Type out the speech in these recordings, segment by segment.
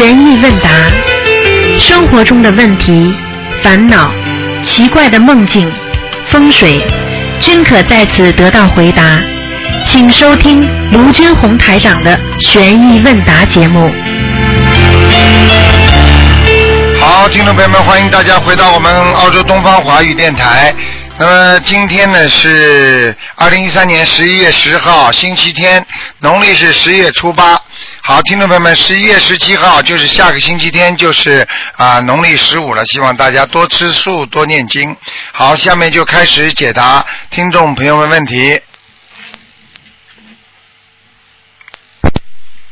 意问答，生活中的问题、烦恼、奇怪的梦境、风水，均可在此得到回答。请收听卢军红台长的悬疑问答节目。好，听众朋友们，欢迎大家回到我们澳洲东方华语电台。那么今天呢是二零一三年十一月十号，星期天，农历是十月初八。好，听众朋友们，十一月十七号就是下个星期天，就是啊农历十五了。希望大家多吃素，多念经。好，下面就开始解答听众朋友们问题。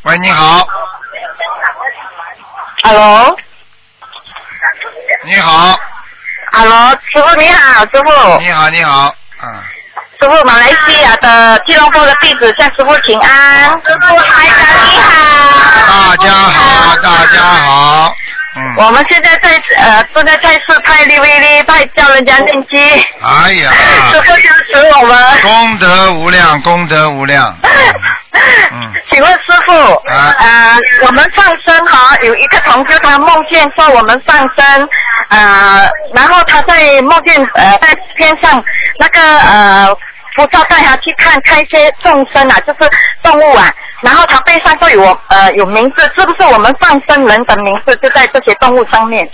喂，你好，Hello，Hello，你好，师傅你好，师傅，你好，你好，嗯。师傅，马来西亚的吉隆坡的弟子向师傅请安。师傅台长你好。大家好，大家好，嗯，我们现在在呃正在菜市派利威利派教人家念经，哎呀，师傅加持我们。功德无量，功德无量，嗯。请问师傅，啊。呃，我们上身哈有一个同学，他梦见说我们上身，呃，然后他在梦见呃在天上那个呃菩萨带他去看看一些众生啊，就是动物啊，然后他背上都有呃有名字，是不是我们放生人的名字就在这些动物上面？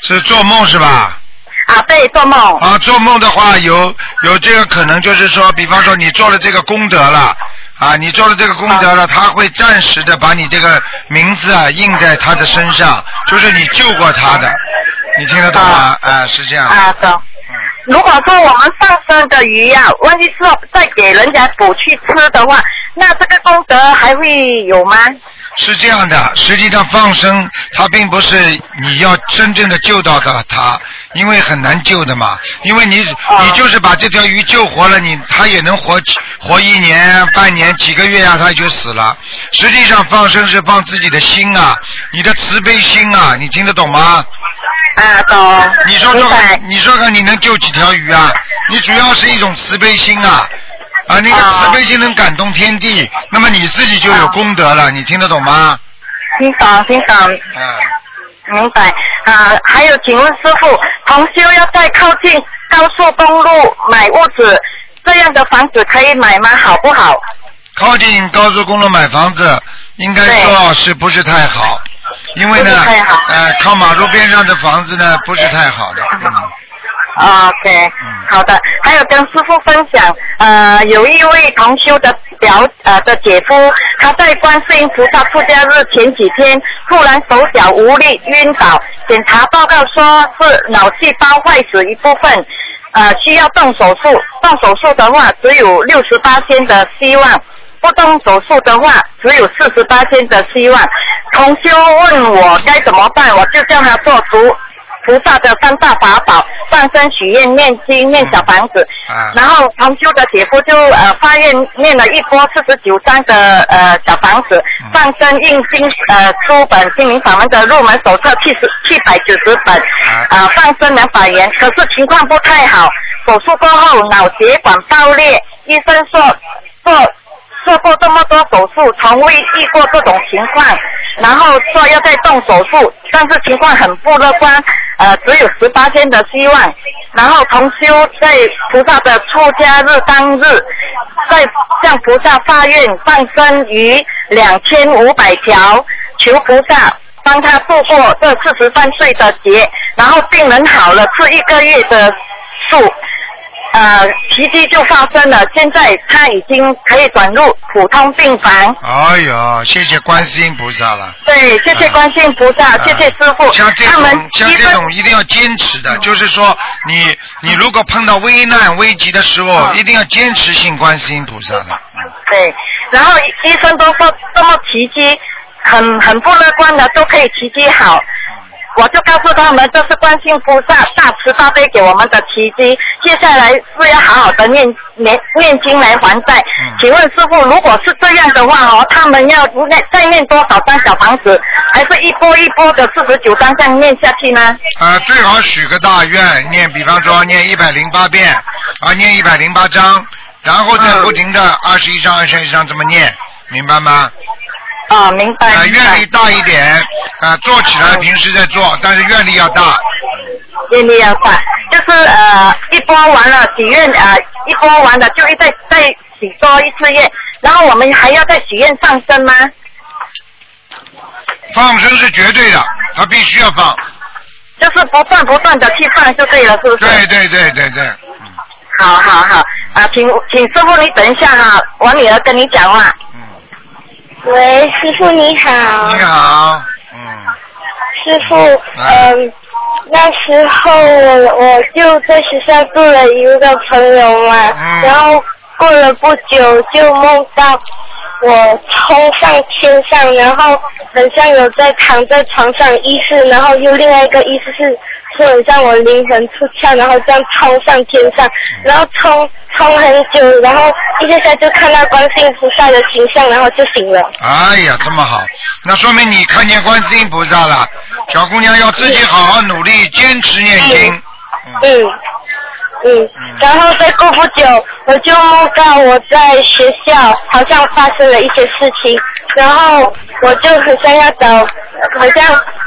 是做梦是吧？啊，对，做梦。啊，做梦的话有有这个可能，就是说，比方说你做了这个功德了。啊，你做了这个功德了，他会暂时的把你这个名字啊印在他的身上，就是你救过他的，你听得懂吗？啊，是这样。啊，懂。嗯，如果说我们放生的鱼呀、万一是再给人家捕去吃的话，那这个功德还会有吗？是这样的，实际上放生它并不是你要真正的救到的它，因为很难救的嘛。因为你啊你就是把这条鱼救活了，你它也能活活一年、半年、几个月呀、它就死了。实际上放生是放自己的心啊，你的慈悲心啊，你听得懂吗？啊，懂。你说说看，你说看你能救几条鱼啊？你主要是一种慈悲心啊。啊，那个啊慈悲心能感动天地，那么你自己就有功德了，你听得懂吗？听懂，听懂，嗯。明白。啊，还有，请问师傅，同修要在靠近高速公路买屋子，这样的房子可以买吗？好不好？靠近高速公路买房子，应该说是不是太好？因为呢呃，靠马路边上的房子呢，不是太好的。OK，嗯好的。还有跟师傅分享，呃，有一位同修的表呃的姐夫，他在观世音菩萨出家日前几天突然手脚无力晕倒，检查报告说是脑细胞坏死一部分，呃，需要动手术。动手术的话，只有六十八天的希望。不动手术的话，只有四十八天的希望。同修问我该怎么办，我就叫他做足菩萨的三大法宝，放生、许愿、念经、念小房子。啊然后同修的姐夫就呃发愿念了一波四十九章的呃小房子，嗯放生印经呃书本心灵法门的入门手册七十七百九十本，啊呃放生两百元，可是情况不太好，手术过后脑血管爆裂，医生说做做过这么多手术，从未遇过这种情况，然后说要再动手术，但是情况很不乐观，呃，只有十八天的希望。然后同修在菩萨的出家日当日，在向菩萨发愿放生于两千五百条，求菩萨帮他度过这四十三岁的劫。然后病人好了，吃一个月的素。呃，奇迹就发生了。现在他已经可以转入普通病房。哎呦，谢谢观世音菩萨了。对，谢谢观世音菩萨，啊谢谢师傅。像这种像这种一定要坚持的，就是说你你如果碰到危难危急的时候，嗯一定要坚持信观世音菩萨的。嗯对，然后医生都说这么奇迹，很很不乐观的都可以奇迹好。我就告诉他们，这是观世音菩萨大慈大悲给我们的奇迹。接下来是要好好的念念念经来还债。嗯请问师傅，如果是这样的话哦，他们要念再念多少张小房子，还是一波一波的四十九张这样念下去呢？呃，最好许个大愿，念比方说念一百零八遍，啊，念一百零八章，然后再嗯不停的二十一章、二十一章这么念，明白吗？啊，明白啊，愿力大一点啊，做起来平时在做，但是愿力要大。愿力要大，就是呃一波完了许愿呃一波完了就一再再许多一次愿，然后我们还要再许愿上升吗？放生是绝对的，他必须要放。就是不断不断的去放就对了，是不是？对对对对对，嗯好好好啊，请请师傅你等一下哈、我女儿跟你讲话。嗯，喂，师傅你好。你好，嗯，师傅，嗯，那时候我我就在学校住了一个朋友嘛，嗯。然后过了不久就梦到我冲上天上，然后很像有在躺在床上意识，然后又另外一个意思是说很像我灵魂出窍，然后这样冲上天上，然后冲冲很久，然后一下下就看到观世音菩萨的形象，然后就醒了。哎呀，这么好，那说明你看见观世音菩萨了。小姑娘要自己好好努力，坚持念经。嗯嗯，嗯，然后再过不久，我就梦到我在学校好像发生了一些事情，然后我就很像要找，好像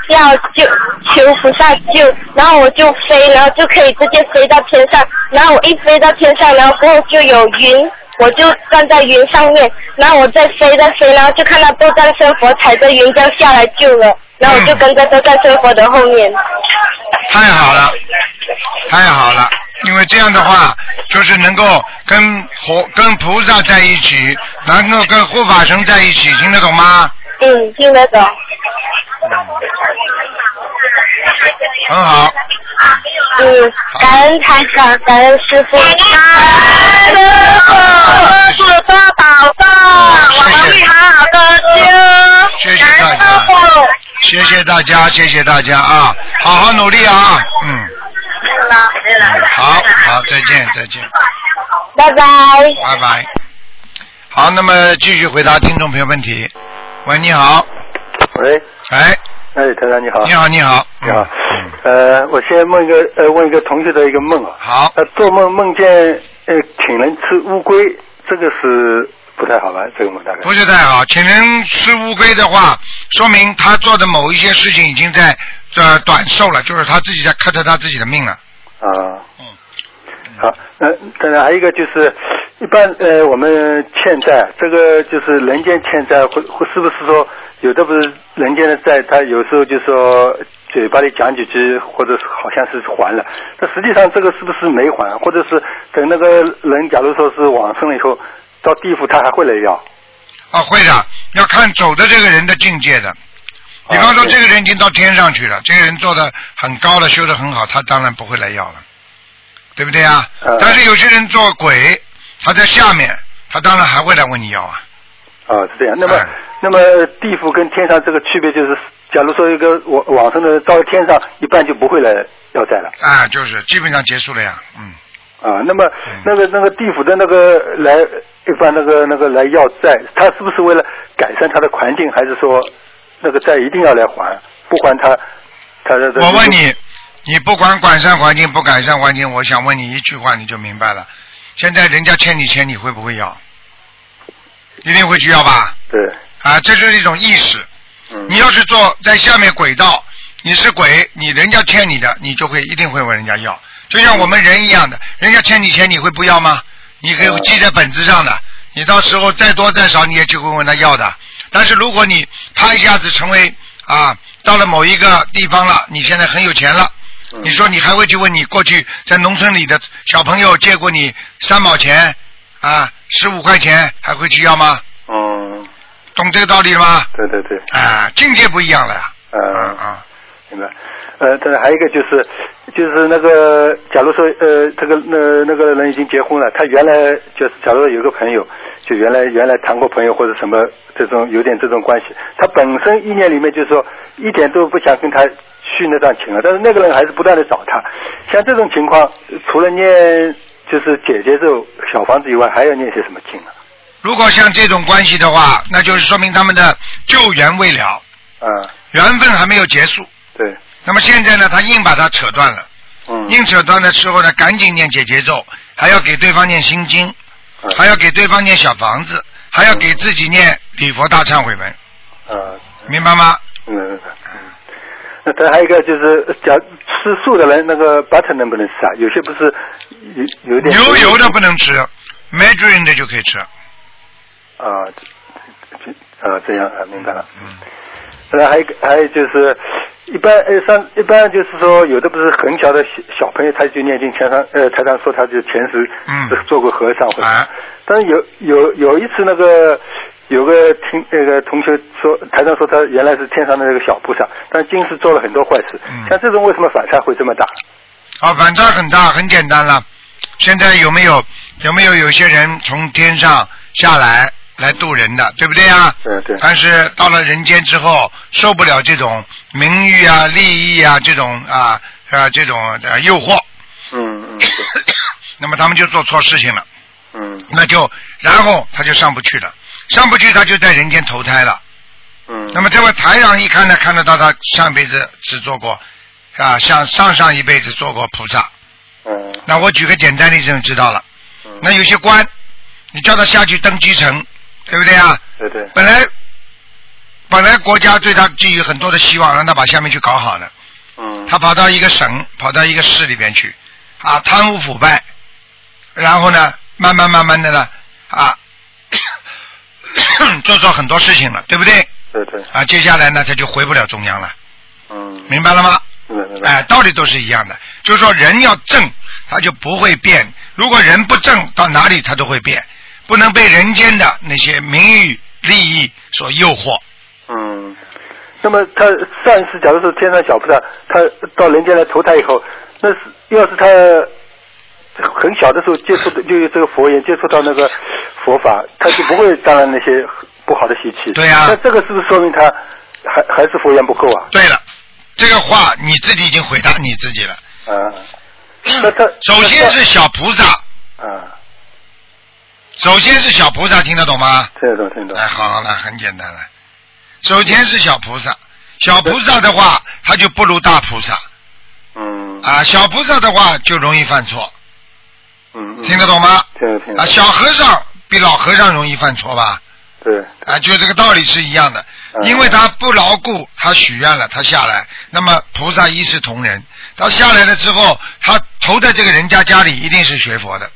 要救求菩萨救，然后我就飞，然后就可以直接飞到天上，然后我一飞到天上，然后过后就有云。我就站在云上面，然后我再飞再飞，然后就看到斗战胜佛踩着云就下来救了，然后我就跟在斗战胜佛的后面。太好了，太好了，因为这样的话，就是能够跟佛、跟菩萨在一起，能够跟护法神在一起，听得懂吗？嗯，听得懂。很好，嗯，感恩台长，感恩师傅。感恩师傅，我们会好好的修。谢谢大家，谢谢大家，谢谢大家啊，好好努力啊，嗯，好好，再见，再见，拜拜。拜拜。好，那么继续回答听众朋友问题。喂，你好，喂，哎，哎，台长你好。你好，你好，你好嗯，呃，我先问一个呃问一个同学的一个梦啊，好，呃，做梦梦见呃请人吃乌龟，这个是不太好吧？这个梦大概不是太好。请人吃乌龟的话，说明他做的某一些事情已经在呃短寿了，就是他自己在克着他自己的命了。啊。嗯。好，那当然还有一个就是，一般呃我们欠债，这个就是人间欠债，会会是不是说有的不是人间的债，他有时候就说嘴巴里讲几句，或者是好像是还了，但实际上这个是不是没还，或者是等那个人假如说是往生了以后到地府，他还会来要？啊，会的，要看走的这个人的境界的。比方说，这个人已经到天上去了，这个人做的很高了，修的很好，他当然不会来要了，对不对啊？呃但是有些人做鬼，他在下面，他当然还会来问你要啊。啊，是这样。那么，哎那么地府跟天上这个区别就是，假如说一个往往生的人到了天上，一般就不会来要债了。啊，就是基本上结束了呀，嗯。啊，那么嗯那个那个地府的那个来一般那个那个来要债，他是不是为了改善他的环境，还是说那个债一定要来还？不还他，他的我问你，你不管改善环境不改善环境，我想问你一句话你就明白了。现在人家欠你钱，你会不会要？一定会去要吧？对，啊，这就是一种意识。嗯，你要是做在下面轨道，你是鬼，你人家欠你的，你就会一定会问人家要，就像我们人一样的，人家欠你钱，你会不要吗？你可以记在本子上的，你到时候再多再少，你也就会问他要的。但是如果你他一下子成为啊，到了某一个地方了，你现在很有钱了，嗯你说你还会去问你过去在农村里的小朋友借过你三毛钱啊，十五块钱，还会去要吗？嗯，懂这个道理了吗？对对对，啊，境界不一样了呀。嗯啊啊，明白。呃，对，还有一个就是，就是那个，假如说，呃，这个那那个人已经结婚了，他原来就是，假如有个朋友，就原来原来谈过朋友或者什么这种有点这种关系，他本身意念里面就是说一点都不想跟他续那段情了，但是那个人还是不断的找他。像这种情况，除了念就是姐姐这种小房子以外，还要念些什么经呢？如果像这种关系的话，那就是说明他们的救援未了，啊，缘分还没有结束。对，那么现在呢，他硬把它扯断了，嗯，硬扯断的时候呢，赶紧念解结咒，还要给对方念心经，嗯还要给对方念小房子，还要给自己念礼佛大忏悔文。啊，明白吗？嗯嗯嗯。那再还有一个就是，假如吃素的人，那个 butter 能不能吃啊？有些不是有有点牛油的不能吃，margarine 的就可以吃。啊，这这啊这样啊，明白了。嗯。呃，还有还有就是，一般呃上一般就是说，有的不是很小的小小朋友，他就念经，前上呃台上说他就前世嗯是做过和尚或者，哎但是有有有一次那个有个听那个同学说，台上说他原来是天上的那个小菩萨，但今世做了很多坏事，嗯像这种为什么反差会这么大？啊，反差很大，很简单了。现在有没有有没有有些人从天上下来来渡人的，对不对啊？对对。但是到了人间之后，受不了这种名誉啊、利益啊这种啊啊这种啊诱惑，嗯嗯 那么他们就做错事情了，嗯。那就然后他就上不去了，上不去他就在人间投胎了。嗯，那么这位台长一看呢，看得到他上辈子只做过啊，像上上一辈子做过菩萨。嗯。那我举个简单例子就知道了。嗯。那有些官，你叫他下去登基层，对不对啊？对对。本来本来国家对他寄予很多的希望，让他把下面去搞好呢。嗯。他跑到一个省，跑到一个市里边去，啊，贪污腐败，然后呢，慢慢慢慢的呢，啊，做错很多事情了，对不对？对对。啊，接下来呢，他就回不了中央了，嗯。明白了吗？哎，道理都是一样的，就是说人要正，他就不会变；如果人不正，到哪里他都会变，不能被人间的那些名誉利益所诱惑。嗯，那么他上一次，假如说天上小菩萨，他到人间来投胎以后，那是要是他很小的时候接触的就有这个佛缘，接触到那个佛法，他就不会沾染那些不好的习气。对呀那这个是不是说明他还还是佛缘不够啊？对了，这个话你自己已经回答你自己了。啊，那他首先是小菩萨，啊，首先是小菩萨，听得懂吗？听得懂听得懂哎，。好了，很简单了。首先是小菩萨，小菩萨的话，他就不如大菩萨嗯啊。小菩萨的话就容易犯错，嗯，嗯听得懂吗？啊，听得听得懂。小和尚比老和尚容易犯错吧？对，啊，就这个道理是一样的，嗯因为他不牢固，他许愿了，他下来，那么菩萨一视同仁，他下来了之后，他投在这个人家家里，一定是学佛的。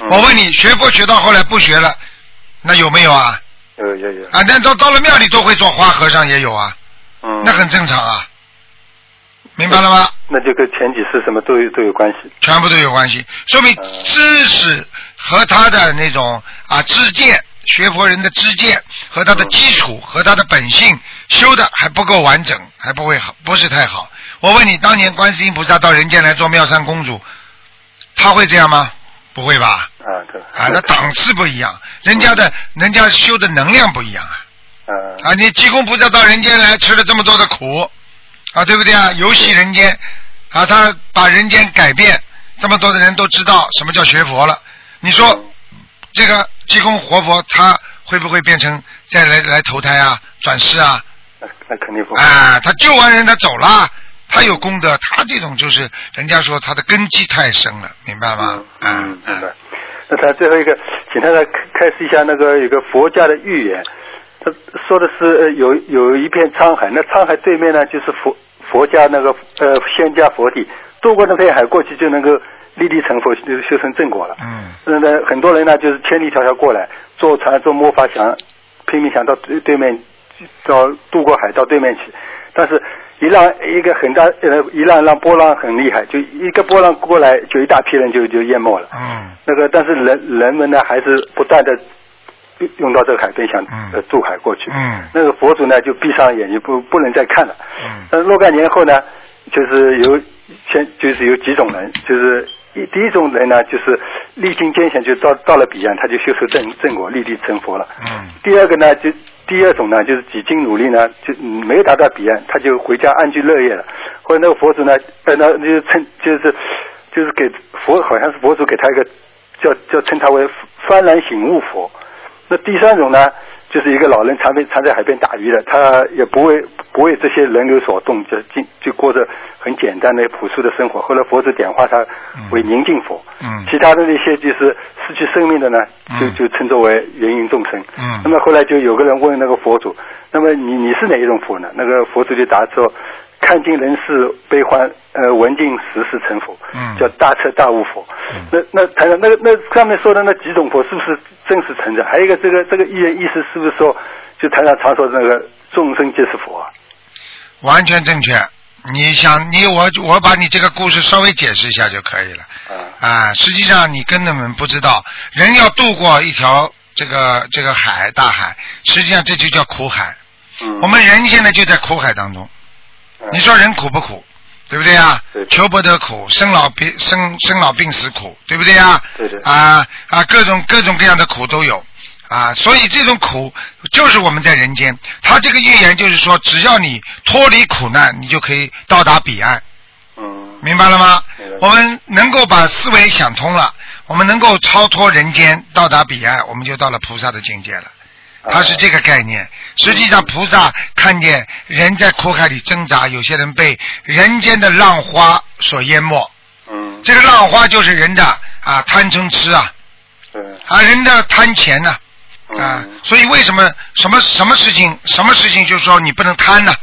嗯我问你，学佛学到后来不学了，那有没有啊？有有有，啊，那到到了庙里都会做花和尚也有啊，嗯，那很正常啊，明白了吗？那就跟前几次什么都有都有关系。全部都有关系，说明嗯知识和他的那种啊知见，学佛人的知见和他的基础和他的本性修的还不够完整，还不会好，不是太好。我问你，当年观世音菩萨到人间来做妙善公主，他会这样吗？不会吧？啊，对。啊，那档次不一样，人家的人家修的能量不一样啊。啊啊，你济公菩萨到人间来吃了这么多的苦，啊，对不对啊？游戏人间，啊，他把人间改变，这么多的人都知道什么叫学佛了。你说嗯这个济公活佛，他会不会变成再来来投胎啊、转世啊？那那肯定不会。啊，他救完人他走了，他有功德，他这种就是人家说他的根基太深了，明白吗？嗯，啊嗯，明白。那他最后一个，请他来开开示一下那个有个佛家的寓言，他说的是呃有有一片沧海，那沧海对面呢就是佛佛家那个呃仙家佛地，渡过那片海过去就能够立地成佛，就是修成正果了。嗯。那呢，很多人呢就是千里迢迢过来，坐船坐魔法想拼命想到对对面，到渡过海到对面去，但是一浪一个很大呃一浪浪波浪很厉害，就一个波浪过来就一大批人就就淹没了。嗯那个但是人人们呢还是不断的用到这个海边想嗯呃渡海过去。嗯那个佛祖呢就闭上眼睛不不能再看了。嗯那若干年后呢，就是有先就是有几种人，就是一第一种人呢，就是历经艰险，就到到了彼岸，他就修成正正果，立地成佛了。嗯第二个呢，就第二种呢，就是几经努力呢，就嗯没有达到彼岸，他就回家安居乐业了。或者那个佛祖呢，呃，那就称就是就是给佛，好像是佛祖给他一个叫叫称他为幡然醒悟佛。那第三种呢，就是一个老人常被常在海边打鱼的，他也不为不为这些人流所动，就进就过着很简单的朴素的生活。后来佛祖点化他为宁静佛，嗯其他的那些就是失去生命的呢，就嗯就称作为芸芸众生。嗯那么后来就有个人问那个佛祖，那么你你是哪一种佛呢？那个佛祖就答说，看尽人世悲欢，呃，闻尽时事成佛，嗯叫大彻大悟佛。嗯那那谈那个那上面说的那几种佛是不是真实存在？还有一个这个这个意意思是不是说，就台上常说的那个众生皆是佛啊？完全正确。你想，你我我把你这个故事稍微解释一下就可以了。啊啊，实际上你根本不知道，人要渡过一条这个这个海大海，实际上这就叫苦海。嗯，我们人现在就在苦海当中，嗯你说人苦不苦？对不对呀对？求不得苦，生老病生生老病死苦，对不对呀？对对啊啊，各种各种各样的苦都有啊，所以这种苦就是我们在人间。他这个预言就是说，只要你脱离苦难，你就可以到达彼岸。嗯明白了吗？我们能够把思维想通了，我们能够超脱人间，到达彼岸，我们就到了菩萨的境界了。它是这个概念。实际上，菩萨看见人在苦海里挣扎，有些人被人间的浪花所淹没。嗯这个浪花就是人的啊贪嗔痴啊对啊人的贪钱呐啊嗯所以为什么什么什么事情什么事情就是说你不能贪呢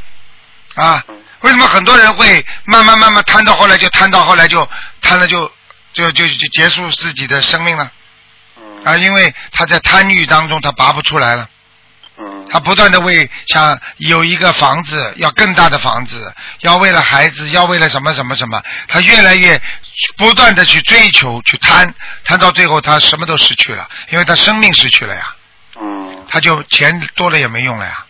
啊嗯？为什么很多人会慢慢慢慢贪到后来就贪到后来就贪了就就就就结束自己的生命了嗯啊？因为他在贪欲当中他拔不出来了。嗯他不断的为想有一个房子，要更大的房子，要为了孩子，要为了什么什么什么，他越来越不断的去追求，去贪，贪到最后他什么都失去了，因为他生命失去了呀，嗯他就钱多了也没用了呀，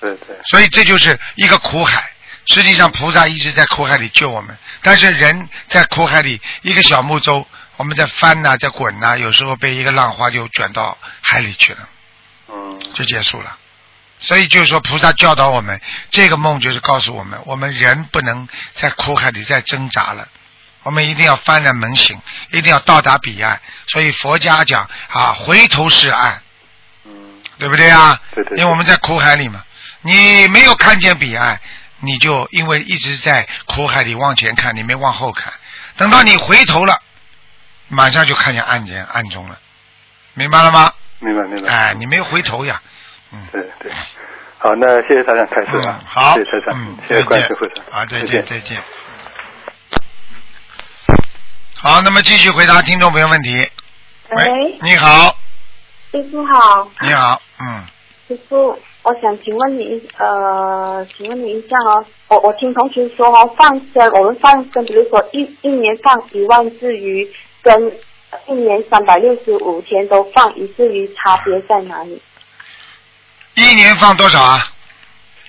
对对所以这就是一个苦海。实际上菩萨一直在苦海里救我们，但是人在苦海里一个小木舟，我们在翻呐、在滚呐、有时候被一个浪花就卷到海里去了。嗯就结束了。所以就是说，菩萨教导我们，这个梦就是告诉我们，我们人不能在苦海里再挣扎了，我们一定要幡然门醒，一定要到达彼岸。所以佛家讲啊，回头是岸，嗯对不对啊？对对对因为我们在苦海里嘛，你没有看见彼岸，你就因为一直在苦海里往前看，你没往后看，等到你回头了，马上就看见岸间暗中了，明白了吗？明白明白。哎，你没有回头呀，嗯。对对。好，那谢谢台长开始啊嗯，，好，谢谢台长嗯，，谢谢再见。观世菩萨，啊，再见，再见。好，那么继续回答听众朋友问题。喂，你好，师傅好，你好，嗯，师傅，我想请问你呃，请问你一下哦，我我听同学说哦，放生我们放生，比如说一一年放一万只鱼，跟一年三百六十五天都放以至于，差别在哪里？一年放多少啊？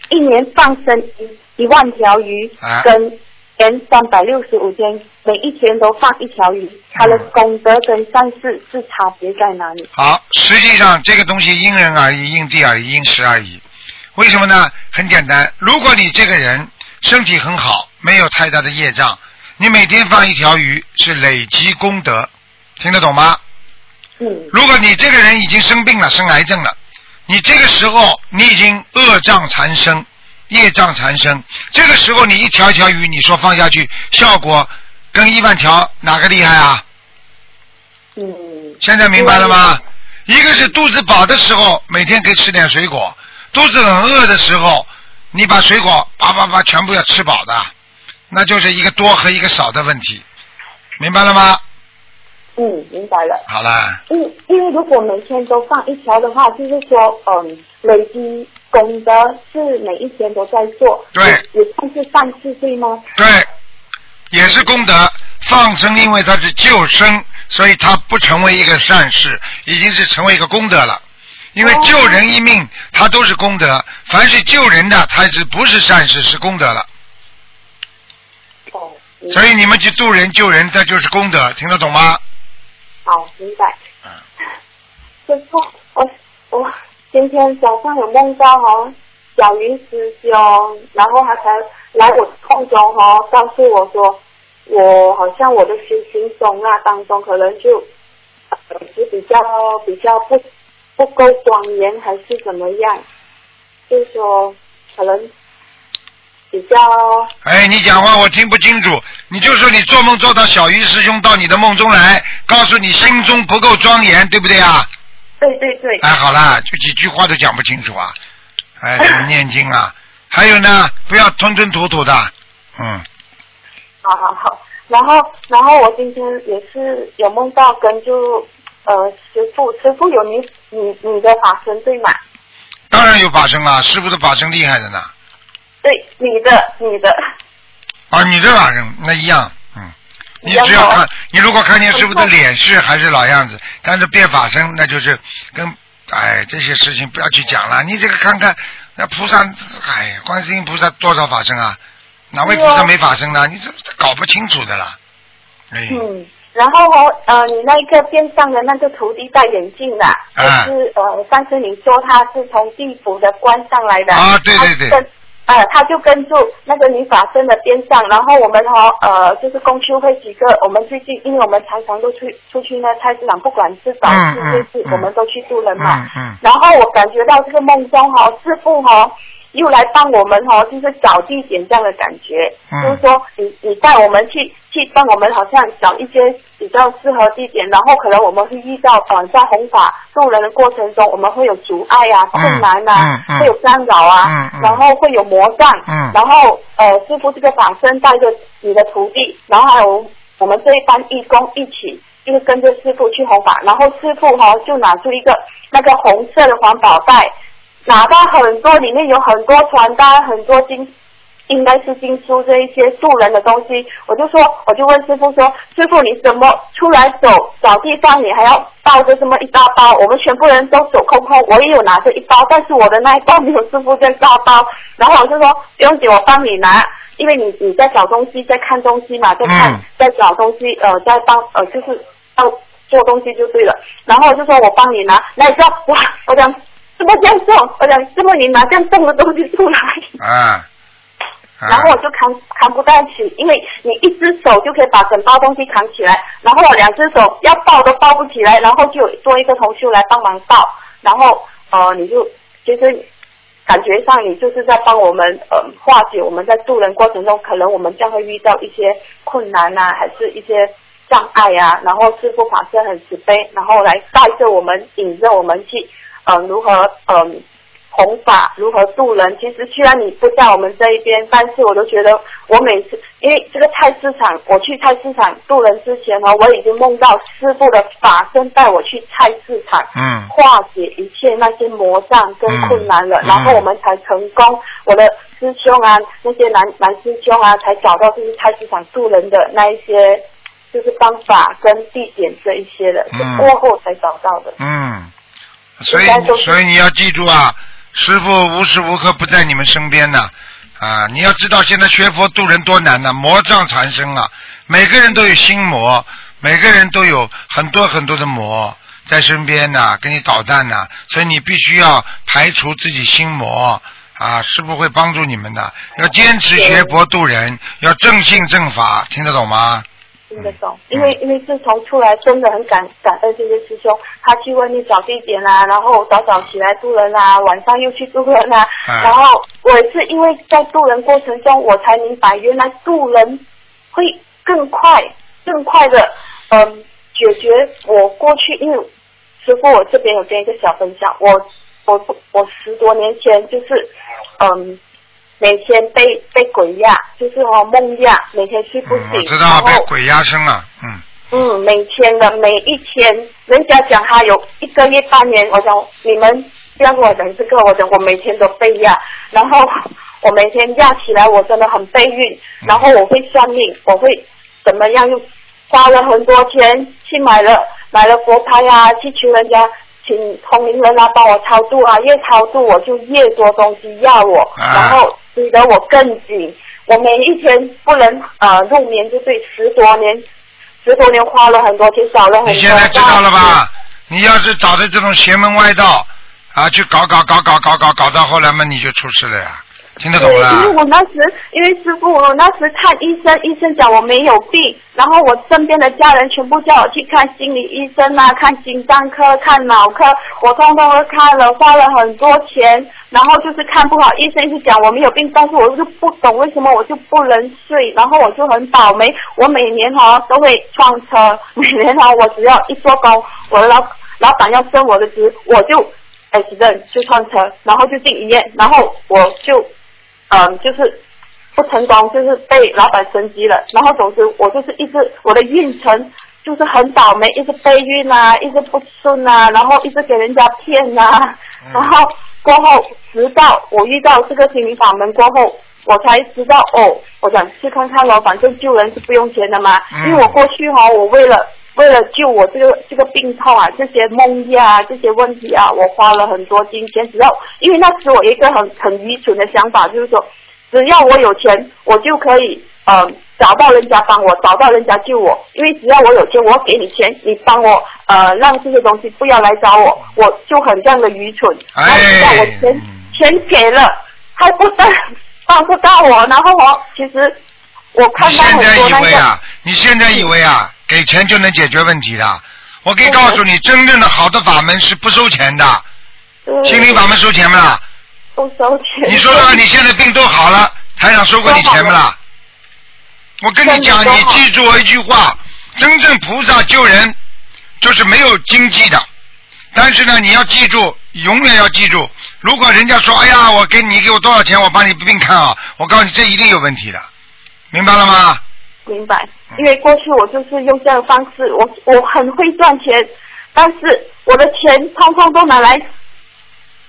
一年放生一一万条鱼，啊跟年三百六十五天，每一天都放一条鱼，它的功德跟善事是差别在哪里？好，实际上这个东西因人而异，因地而异，因时而异。为什么呢？很简单，如果你这个人身体很好，没有太大的业障，你每天放一条鱼是累积功德，听得懂吗？嗯如果你这个人已经生病了，生癌症了，你这个时候你已经恶障缠身，业障缠身，这个时候你一条一条鱼，你说放下去，效果跟一万条哪个厉害啊？嗯现在明白了吗？一个是肚子饱的时候，每天可以吃点水果；肚子很饿的时候，你把水果叭叭叭全部要吃饱的，那就是一个多和一个少的问题，明白了吗？嗯，明白了。好啦，因因为如果每天都放一条的话，就是说，嗯，累积功德是每一天都在做，对也也算是善事，对吗？对，也是功德。放生，因为它是救生，所以它不成为一个善事，已经是成为一个功德了。因为救人一命，它都是功德。凡是救人的，它是不是善事，是功德了。哦，所以你们去助人救人，这就是功德，听得懂吗？好，明白。嗯。师傅，我我今天早上有梦到哦，小云师兄，然后他才来我空中哦，告诉我说，我好像我的修行中啊当中可能就呃是比较比较不不够庄严，还是怎么样？就说可能比较哎，你讲话我听不清楚。你就说你做梦做到小鱼师兄到你的梦中来，告诉你心中不够庄严，对不对啊？对对对，哎，好啦，就几句话都讲不清楚啊！哎，怎么念经啊？还有呢，不要吞吞吐吐的，嗯，好好好。然后然后我今天也是有梦到跟就呃师傅，师傅有你你你的法身对吗？当然有法身啊，师傅的法身厉害的呢。对，你的你的，啊，你的法身那一样，嗯，你只要看，你如果看见师傅的脸是还是老样子，但是变法身，那就是跟哎这些事情不要去讲了。你这个看看，那菩萨，哎，观世音菩萨多少法身啊？哪位菩萨没法身呢？你这这搞不清楚的啦。哎，嗯。然后哦，呃，你那个边上的那个徒弟戴眼镜的，就啊是呃，上次你说他是从地府的官上来的，啊对对对呃，他就跟住那个女法生的边上，然后我们哈呃，就是公修会几个，我们最近因为我们常常都出出去呢菜市场，不管是早市夜市，嗯我们都去住人嘛。嗯嗯。然后我感觉到这个梦中哈、师傅哈、又来帮我们哈、就是找地点这样的感觉，嗯。就是说你你带我们去去帮我们好像找一些比较适合地点，然后可能我们会遇到呃在弘法渡人的过程中，我们会有阻碍啊、困难啊，嗯嗯会有干扰啊，然后会有魔障，嗯然后呃师傅这个法身带着你的徒弟，然后还有我们这一班义工一起。就是跟着师傅去弘法，然后师傅哈、就拿出一个那个红色的环保袋，拿到很多，里面有很多传单，很多经，应该是经书这一些素人的东西。我就说，我就问师傅说，师傅你怎么出来走找地方，你还要抱着这么一大包？我们全部人都手空空，我也有拿着一包，但是我的那一包没有师傅这大包。然后我就说，不用紧，我帮你拿。因为你你在找东西，在看东西嘛，在看，嗯在找东西，呃，在帮呃，就是要做东西就对了。然后我就说我帮你拿，那你说哇，我讲怎么这样做？我讲怎么你拿这样重的东西出来？啊，啊然后我就扛扛不带起，因为你一只手就可以把整包东西扛起来，然后我两只手要抱都抱不起来，然后就有多一个同修来帮忙抱，然后呃你就其实感觉上你就是在帮我们呃化解我们在渡人过程中可能我们将会遇到一些困难啊，还是一些障碍啊，然后师傅法师很慈悲，然后来带着我们引着我们去呃如何嗯。弘法如何渡人，其实虽然你不在我们这一边，但是我都觉得我每次因为这个菜市场，我去菜市场渡人之前呢，我已经梦到师傅的法身带我去菜市场，嗯化解一切那些魔障跟困难了，嗯然后我们才成功。我的师兄啊，那些男男师兄啊，才找到就是菜市场渡人的那一些就是方法跟地点这一些的，是嗯过后才找到的。嗯，所以所以你要记住啊，师傅无时无刻不在你们身边呢。啊，你要知道现在学佛渡人多难呐、魔障缠身啊，每个人都有心魔，每个人都有很多很多的魔在身边呐、给你捣蛋呐、所以你必须要排除自己心魔。啊，师傅会帮助你们的，要坚持学佛渡人，要正信正法，听得懂吗？听得懂，因为因为自从出来，真的很感感恩这些师兄，他去外面找地点啊，然后早早起来渡人啊，晚上又去渡人啊，嗯然后我也是因为在渡人过程中，我才明白原来渡人会更快、更快的嗯解决我过去，因为师傅我这边有跟一个小分享，我我我十多年前就是嗯。每天被被鬼压，就是我梦压，每天睡不嗯，醒，我知道然后被鬼压身了，嗯。嗯，每天的每一天，人家讲他有一个月半年，我讲你们不要跟我讲这个，我讲我每天都被压，然后我每天压起来，我真的很悲运，然后我会算命，我会怎么样又花了很多钱去买了买了佛牌啊，去求人家请通灵人啊帮我超度啊，越超度我就越多东西要我，啊然后逼得我更紧，我每一天不能呃入眠，就对十多年。十多年花了很多钱，找了很多。你现在知道了吧？你要是找的这种邪门歪道啊，去搞搞搞搞搞搞搞到后来嘛，你就出事了呀。听得懂对，因为？我那时，因为师傅，我那时看医生，医生讲我没有病，然后我身边的家人全部叫我去看心理医生啊，看心脏科、看脑科，我通通都看了，花了很多钱，然后就是看不好，医生一直讲我没有病，但是我就不懂为什么我就不能睡，然后我就很倒霉，我每年哈、都会撞车，每年哈、我只要一做工，我的老老板要升我的职，我就哎是的就撞车，然后就进医院，然后我就。嗯，就是不成功，就是被老板升级了。然后总之我就是一直我的运程就是很倒霉，一直备孕啊，一直不顺啊，然后一直给人家骗啊。然后过后，直到我遇到这个心灵法门过后，我才知道哦，我想去看看咯，反正救人是不用钱的嘛。嗯因为我过去哈、我为了。为了救我这个这个病痛啊，这些梦魇啊，这些问题啊，我花了很多金钱。只要因为那时我一个很很愚蠢的想法，就是说，只要我有钱，我就可以呃找到人家帮我，找到人家救我。因为只要我有钱，我给你钱，你帮我呃让这些东西不要来找我，我就很这样的愚蠢。然后直到我钱、哎钱给了，还不但帮不到我，然后我其实我看到你现在很多那个。以为啊？你现在以为啊？给钱就能解决问题的？我可以告诉你，真正的好的法门是不收钱的。心灵法门收钱不啦？不收钱。你说说，你现在病都好了，台长收过你钱不啦？我跟你讲，你记住我一句话：真正菩萨救人就是没有经济的。但是呢，你要记住，永远要记住，如果人家说：“哎呀，我给你给我多少钱，我帮你病看啊！”我告诉你，这一定有问题的，明白了吗？明白，因为过去我就是用这样的方式，我我很会赚钱，但是我的钱通通都拿来，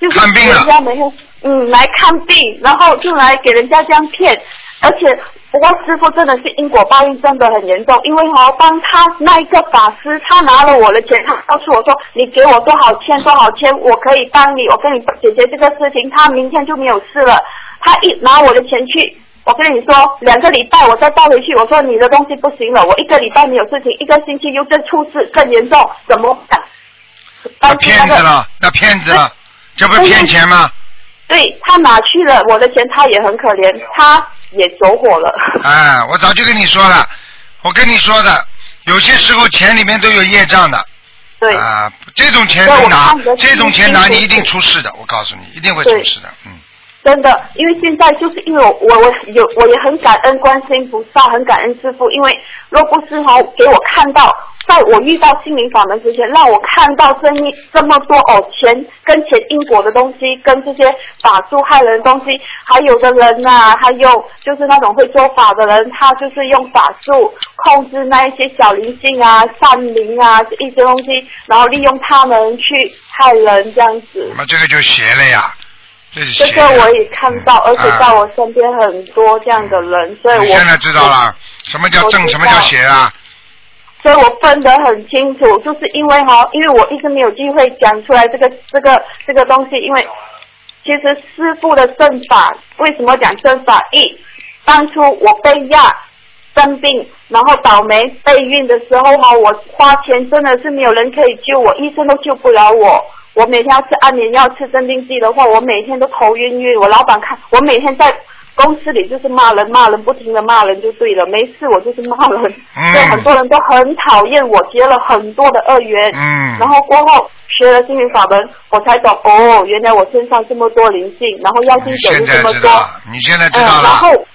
就是给人家没有，嗯，来看病，然后就来给人家这样骗，而且不过师傅真的是因果报应真的很严重，因为哈、当他那一个法师他拿了我的钱，他告诉我说你给我多少钱多少钱，我可以帮你，我跟你解决这个事情，他明天就没有事了，他一拿我的钱去。我跟你说，两个礼拜我再倒回去，我说你的东西不行了，我一个礼拜没有事情，一个星期又再出事，更严重，怎么办？那骗子了，那骗子了，这不是骗钱吗？对他拿去了我的钱，他也很可怜，他也走火了。哎，我早就跟你说了，我跟你说的，有些时候钱里面都有业障的。对，啊，这种钱对我拿这种钱拿你一定出事的，我告诉你，一定会出事的，嗯。真的，因为现在就是因为我我我有我也很感恩观世音菩萨，很感恩师傅，因为若不是哈给我看到，在我遇到心灵法门之前，让我看到这一这么多哦钱跟钱因果的东西，跟这些法术害人的东西，还有的人呐、还有就是那种会做法的人，他就是用法术控制那一些小灵性啊、善灵啊一些东西，然后利用他们去害人这样子。那这个就邪了呀，这是这。个我也看到，而且在啊我身边很多这样的人，所以我现在知道了，什么叫正，什么叫邪啊？所以我分得很清楚，就是因为哈，因为我一直没有机会讲出来这个这个这个东西，因为其实师傅的正法为什么讲正法？一，当初我被压生病，然后倒霉备孕的时候哈，我花钱真的是没有人可以救我，医生都救不了我。我每天要吃安眠药、吃镇定剂的话，我每天都头晕晕。我老板看我每天在公司里就是骂人，骂人不停的骂人就对了，没事我就是骂人，嗯所以很多人都很讨厌我，结了很多的恶缘。嗯然后过后学了心灵法门，我才懂哦，原来我身上这么多灵性，然后妖精你者现在又这么多。知道了，你现在知道嗯，然了。后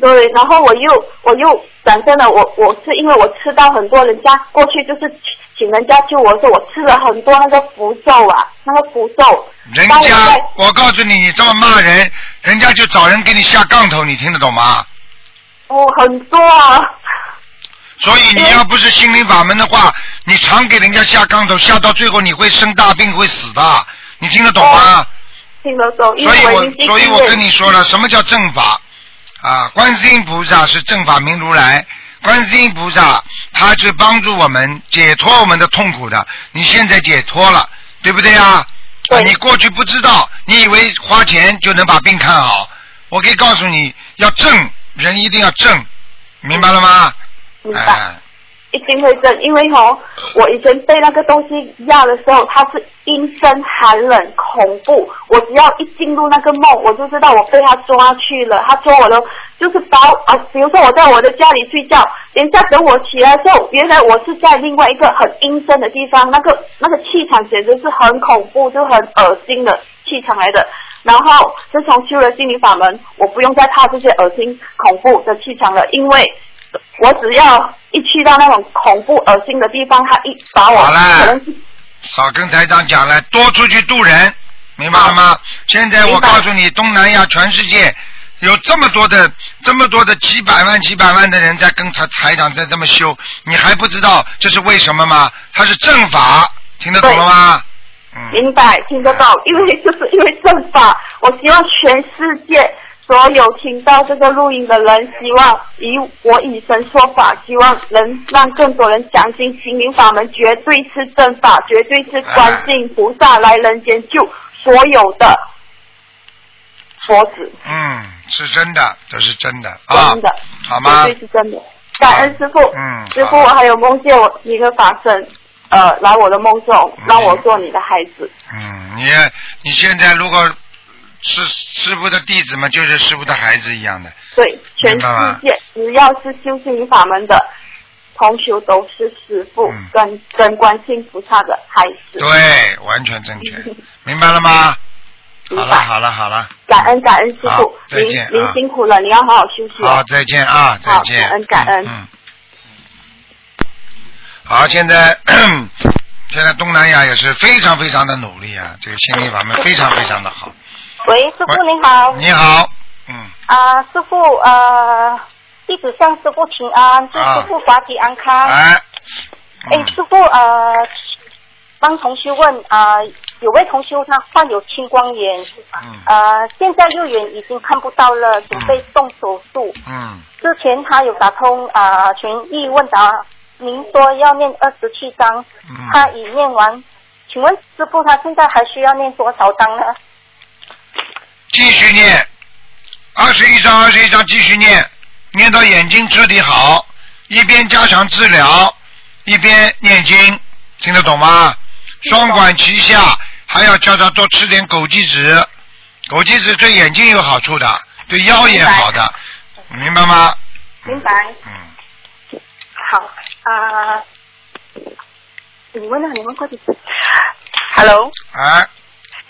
对，然后我又我又转身了，我我是因为我吃到很多人家过去就是请请人家救我的时候，我吃了很多那个符咒啊，那个符咒。人家我告诉你，你这么骂人，人家就找人给你下杠头，你听得懂吗？哦，很多啊。所以你要不是心灵法门的话，你常给人家下杠头，下到最后你会生大病，会死的。你听得懂吗？听得懂，所以我所以我跟你说了，什么叫正法啊？观世音菩萨是正法明如来，观世音菩萨他是帮助我们解脱我们的痛苦的。你现在解脱了，对不对啊？你过去不知道，你以为花钱就能把病看好。我可以告诉你要正，人一定要正，明白了吗？明白。哎一定会震，因为哦，我以前被那个东西压的时候，它是阴森、寒冷、恐怖。我只要一进入那个梦，我就知道我被他抓去了。他抓我的，就是把啊，比如说我在我的家里睡觉，等一下等我起来之后，原来我是在另外一个很阴森的地方，那个那个气场简直是很恐怖，就很恶心的气场来的。然后自从修了心灵法门，我不用再怕这些恶心恐怖的气场了，因为我只要一去到那种恐怖恶心的地方，他一把我好了能是少跟台长讲了，多出去渡人，明白了吗？现在我明白告诉你，东南亚全世界有这么多的、这么多的几百万、几百万的人在跟台台长在这么修，你还不知道这是为什么吗？他是正法，听得懂了吗？嗯，明白听得到，因为就是因为正法，我希望全世界所有听到这个录音的人，希望以我以身说法，希望能让更多人相信心灵法门绝对是正法，绝对是观世音菩萨来人间救所有的佛子，嗯，是真的，这是真的啊真的，，好吗绝？对是真的。感恩师傅，嗯师傅，我还有梦见我你的法身，呃，来我的梦中，让我做你的孩子。嗯，你你现在如果是师傅的弟子们，就是师傅的孩子一样的。对，全世界只要是修心灵法门的同修都是师傅嗯跟、跟观世音菩萨的孩子。对，完全正确，明白了吗？好了，好了，好了，感恩感恩师傅，您再见啊您辛苦了，你要好好休息好，哦。再见啊，再好见。感恩感恩嗯。嗯好，现在 现在东南亚也是非常非常的努力啊，这个心理法门非常非常的好。喂，师傅您好。你好，嗯，啊、师傅，呃，弟子向师傅请安，祝啊师傅法体安康。哎，哎、嗯师傅，呃，帮同学问啊、有位同学他患有青光眼，嗯呃，现在右眼已经看不到了，准备动手术。嗯，之前他有打通啊、权益问答，您说要念二十七章，嗯他已念完，请问师傅他现在还需要念多少章呢？继续念，二十一章，二十一章继续念，念到眼睛彻底好，一边加强治疗，一边念经，听得懂吗？双管齐下，还要叫他多吃点枸杞子，枸杞子对眼睛有好处的，对腰也好的，明白吗？明白。嗯，好啊、你问啊，你问过几次？Hello，哎，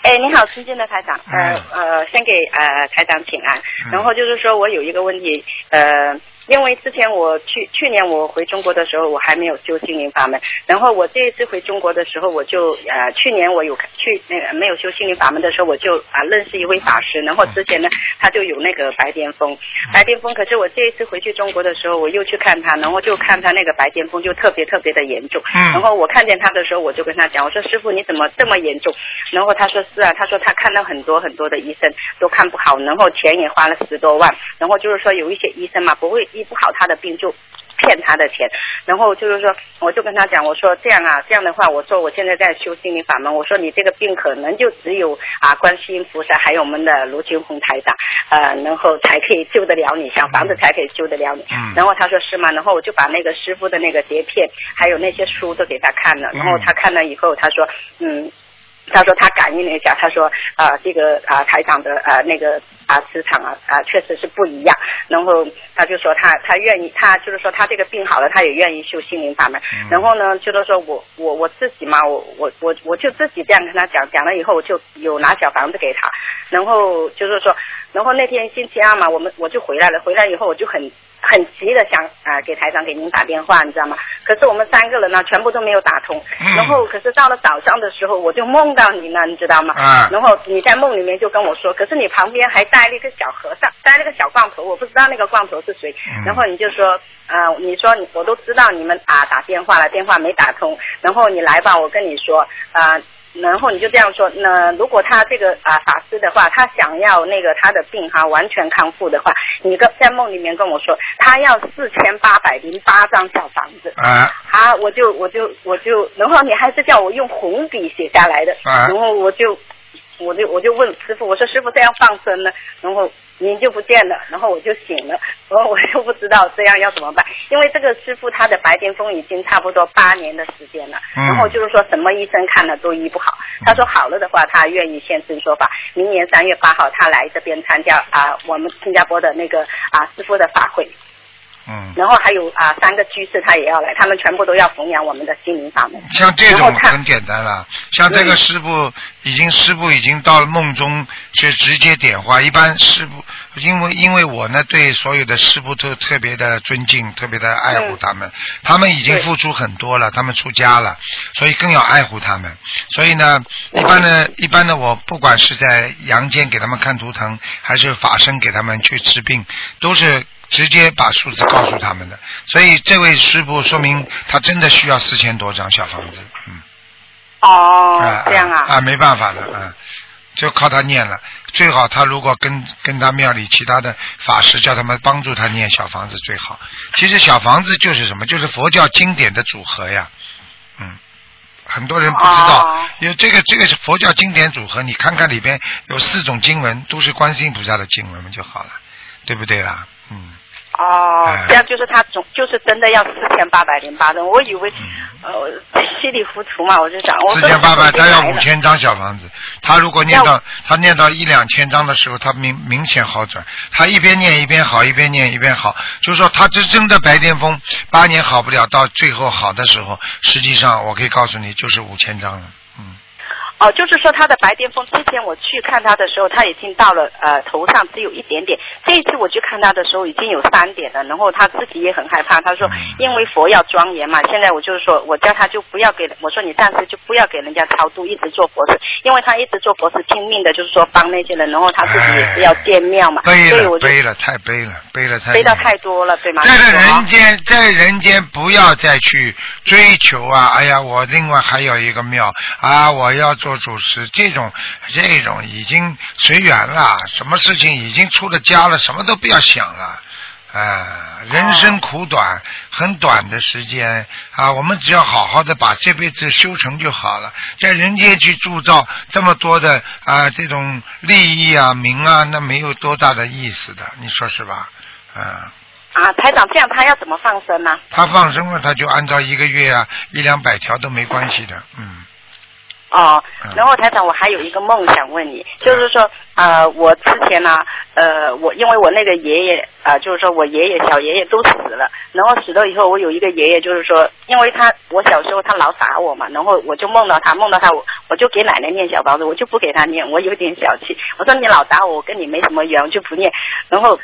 哎，你好，尊敬的台长，呃嗯呃，先给呃台长请安。嗯然后就是说我有一个问题，呃，因为之前我去去年我回中国的时候，我还没有修心灵法门。然后我这一次回中国的时候，我就呃去年我有去那个没有修心灵法门的时候，我就啊、认识一位法师。然后之前呢，他就有那个白癜风，白癜风。可是我这一次回去中国的时候，我又去看他，然后就看他那个白癜风就特别特别的严重。嗯然后我看见他的时候，我就跟他讲，我说师傅你怎么这么严重？然后他说是啊，他说他看到很多很多的医生都看不好，然后钱也花了十多万，然后就是说有一些医生嘛不会医不好他的病就。骗他的钱，然后就是说，我就跟他讲，我说这样啊，这样的话，我说我现在在修心灵法门，我说你这个病可能就只有啊观世音菩萨还有我们的卢军红台长，呃，然后才可以救得了你，小房子才可以救得了你。嗯然后他说是吗？然后我就把那个师傅的那个碟片，还有那些书都给他看了，然后他看了以后，他说，嗯。他说他感应了一下，他说啊、这个啊、台长的啊、那个啊、磁场啊啊、确实是不一样。然后他就说他他愿意，他就是说他这个病好了，他也愿意修心灵法门。然后呢，就是说我我我自己嘛，我我我我就自己这样跟他讲，讲了以后我就有拿小房子给他，然后就是说，然后那天星期二嘛，我们我就回来了，回来以后我就很很急的想啊、给台长给您打电话，你知道吗？可是我们三个人呢，全部都没有打通。嗯然后可是到了早上的时候，我就梦到你了，你知道吗？啊然后你在梦里面就跟我说，可是你旁边还带了一个小和尚，带了个小光头，我不知道那个光头是谁。嗯然后你就说，呃，你说你我都知道你们啊打电话了，电话没打通，然后你来吧，我跟你说啊。然后你就这样说，那如果他这个啊法师的话，他想要那个他的病哈完全康复的话，你跟在梦里面跟我说，他要四千八百零八张小房子。啊，啊，我就我就我就，然后你还是叫我用红笔写下来的，啊然后我就我就我就问师傅，我说师傅这样放生呢，然后您就不见了，然后我就醒了，然后我就不知道这样要怎么办，因为这个师傅他的白癜风已经差不多八年的时间了，嗯。然后就是说什么医生看了都医不好，他说好了的话，他愿意现身说法，明年三月八号他来这边参加啊我们新加坡的那个啊师傅的法会，嗯，然后还有啊三个居士他也要来，他们全部都要弘扬我们的心灵法门。像这种很简单了，像这个师傅已经师傅已经到了梦中去直接点化，一般师傅因为因为我呢对所有的师傅都特别的尊敬，特别的爱护他们，他们已经付出很多了，他们出家了，所以更要爱护他们。所以呢，一般呢，一般呢，我不管是在阳间给他们看图腾，还是法身给他们去治病，都是直接把数字告诉他们的。所以这位师傅说明他真的需要四千多张小房子，嗯。哦啊，这样啊，啊，没办法了，啊，就靠他念了。最好他如果跟跟他庙里其他的法师叫他们帮助他念小房子最好。其实小房子就是什么？就是佛教经典的组合呀，嗯。很多人不知道哦，因为这个这个是佛教经典组合，你看看里边有四种经文，都是观世音菩萨的经文嘛就好了，对不对啦？嗯，哦哎，这样就是他总就是真的要四千八百零八张，我以为呃 稀里糊涂嘛，我就想我四千八百，他要五千。千张小房子。他如果念到他念到一两千张的时候，他明明显好转。他一边念一边好，一边念一边好，就是说他这真的白癜风八年好不了，到最后好的时候，实际上我可以告诉你，就是五千张了。嗯，哦，就是说他的白癜风，之前我去看他的时候，他已经到了呃头上只有一点点，这一次我去看他的时候已经有三点了，然后他自己也很害怕，他说因为佛要庄严嘛，现在我就是说我叫他就不要给，我说你暂时就不要给人家超度，一直做佛事，因为他一直做佛事拼命的，就是说帮那些人，然后他自己也是要建庙嘛，背所以我就了背了，太背了，背了太背到太多了，对吗？在人间，在人间不要再去追求啊！哎呀，我另外还有一个庙啊，我要做主持，这种这种已经随缘了，什么事情已经出了家了，什么都不要想了。啊，人生苦短，很短的时间啊，我们只要好好的把这辈子修成就好了，在人间去铸造这么多的啊这种利益啊名啊，那没有多大的意思的，你说是吧？啊。啊，台长，这样他要怎么放生呢？他放生了，他就按照一个月啊一两百条都没关系的，嗯。哦嗯，然后台长，我还有一个梦想问你，就是说，呃，我之前呢，呃，我因为我那个爷爷，呃，就是说我爷爷、小爷爷都死了，然后死了以后，我有一个爷爷，就是说，因为他我小时候他老打我嘛，然后我就梦到他，梦到他，我我就给奶奶念小房子，我就不给他念，我有点小气，我说你老打我，我跟你没什么缘，我就不念，然后。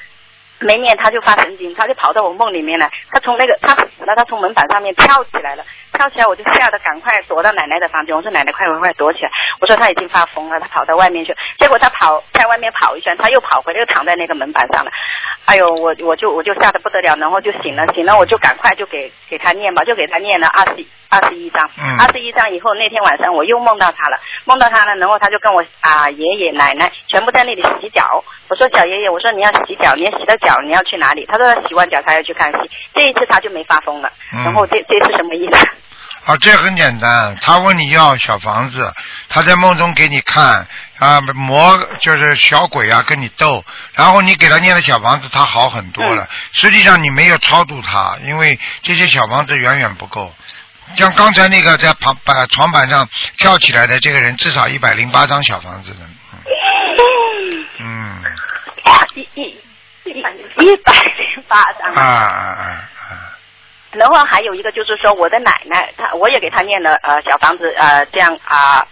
没念他就发神经，他就跑到我梦里面来。他从那个他死了，他从门板上面跳起来了，跳起来我就吓得赶快躲到奶奶的房间。我说奶奶快快快躲起来！我说他已经发疯了，他跑到外面去。结果他跑在外面跑一圈，他又跑回来，又躺在那个门板上了。哎呦，我我就我就吓得不得了，然后就醒了，醒了我就赶快就给给他念吧，就给他念了二十二十一章。嗯二十一章以后，那天晚上我又梦到他了，梦到他了，然后他就跟我啊爷爷奶奶全部在那里洗脚。我说小爷爷，我说你要洗脚，你要洗到脚你要去哪里？他说他洗完脚他要去看戏。这一次他就没发疯了，嗯然后这这是什么意思？啊，这很简单，他问你要小房子，他在梦中给你看啊，魔就是小鬼啊跟你斗，然后你给他念了小房子，他好很多了。实际上你没有超度他，因为这些小房子远远不够。像刚才那个在旁板床板上跳起来的这个人，至少一百零八张小房子呢。嗯，一一一一百零八张啊啊啊啊！然后还有一个就是说，我的奶奶，她我也给她念了呃小房子呃这样啊、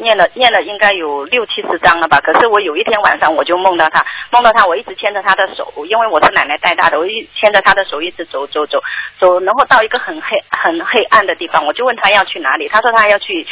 念了念了应该有六七十张了吧。可是我有一天晚上我就梦到他，梦到他我一直牵着他的手，因为我是奶奶带大的，我一牵着他的手一直走走走走，然后到一个很黑很黑暗的地方，我就问他要去哪里，他说他要去。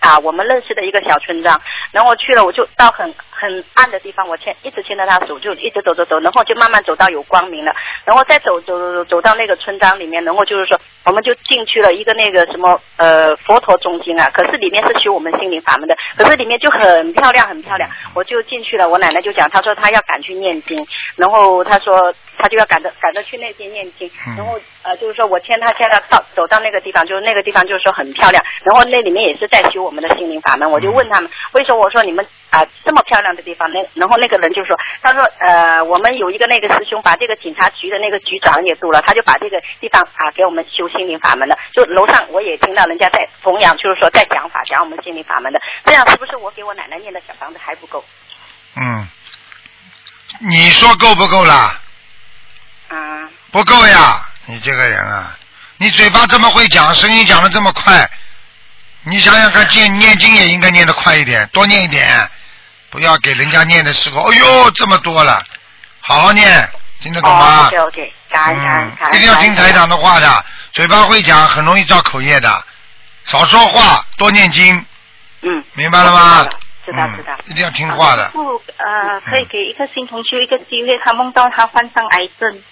啊，我们认识的一个小村庄，然后去了，我就到很很暗的地方，我牵一直牵着他手，就一直走走走，然后就慢慢走到有光明了，然后再走走走走到那个村庄里面，然后就是说，我们就进去了一个那个什么呃佛陀中心啊，可是里面是修我们心灵法门的，可是里面就很漂亮很漂亮，我就进去了，我奶奶就讲，她说她要赶去念经，然后她说她就要赶着赶着去那边念经，然后呃就是说我牵她牵她到走到那个地方，就是那个地方就是说很漂亮，然后那里面也是在修我们的心灵法门，我就问他们，为什么我说你们啊、这么漂亮的地方，那然后那个人就说，他说呃我们有一个那个师兄把这个警察局的那个局长也度了，他就把这个地方啊给我们修心灵法门的，就楼上我也听到人家在弘扬，就是说在讲法讲我们心灵法门的，这样是不是我给我奶奶念的小房子还不够？嗯，你说够不够啦？嗯，不够呀，你这个人啊，你嘴巴这么会讲，声音讲的这么快，你想想看，念念经也应该念得快一点，多念一点，不要给人家念的时候，哎呦这么多了，好好念，听得懂吗？？OK OK，感恩感恩感嗯，恩。一定要听台长的话的，嘴巴会讲很容易造口业的，少说话，多念经，嗯，明白了吗？知道知道嗯，一定要听话的。不呃，可以给一个新同学一个机会，他梦到他患上癌症。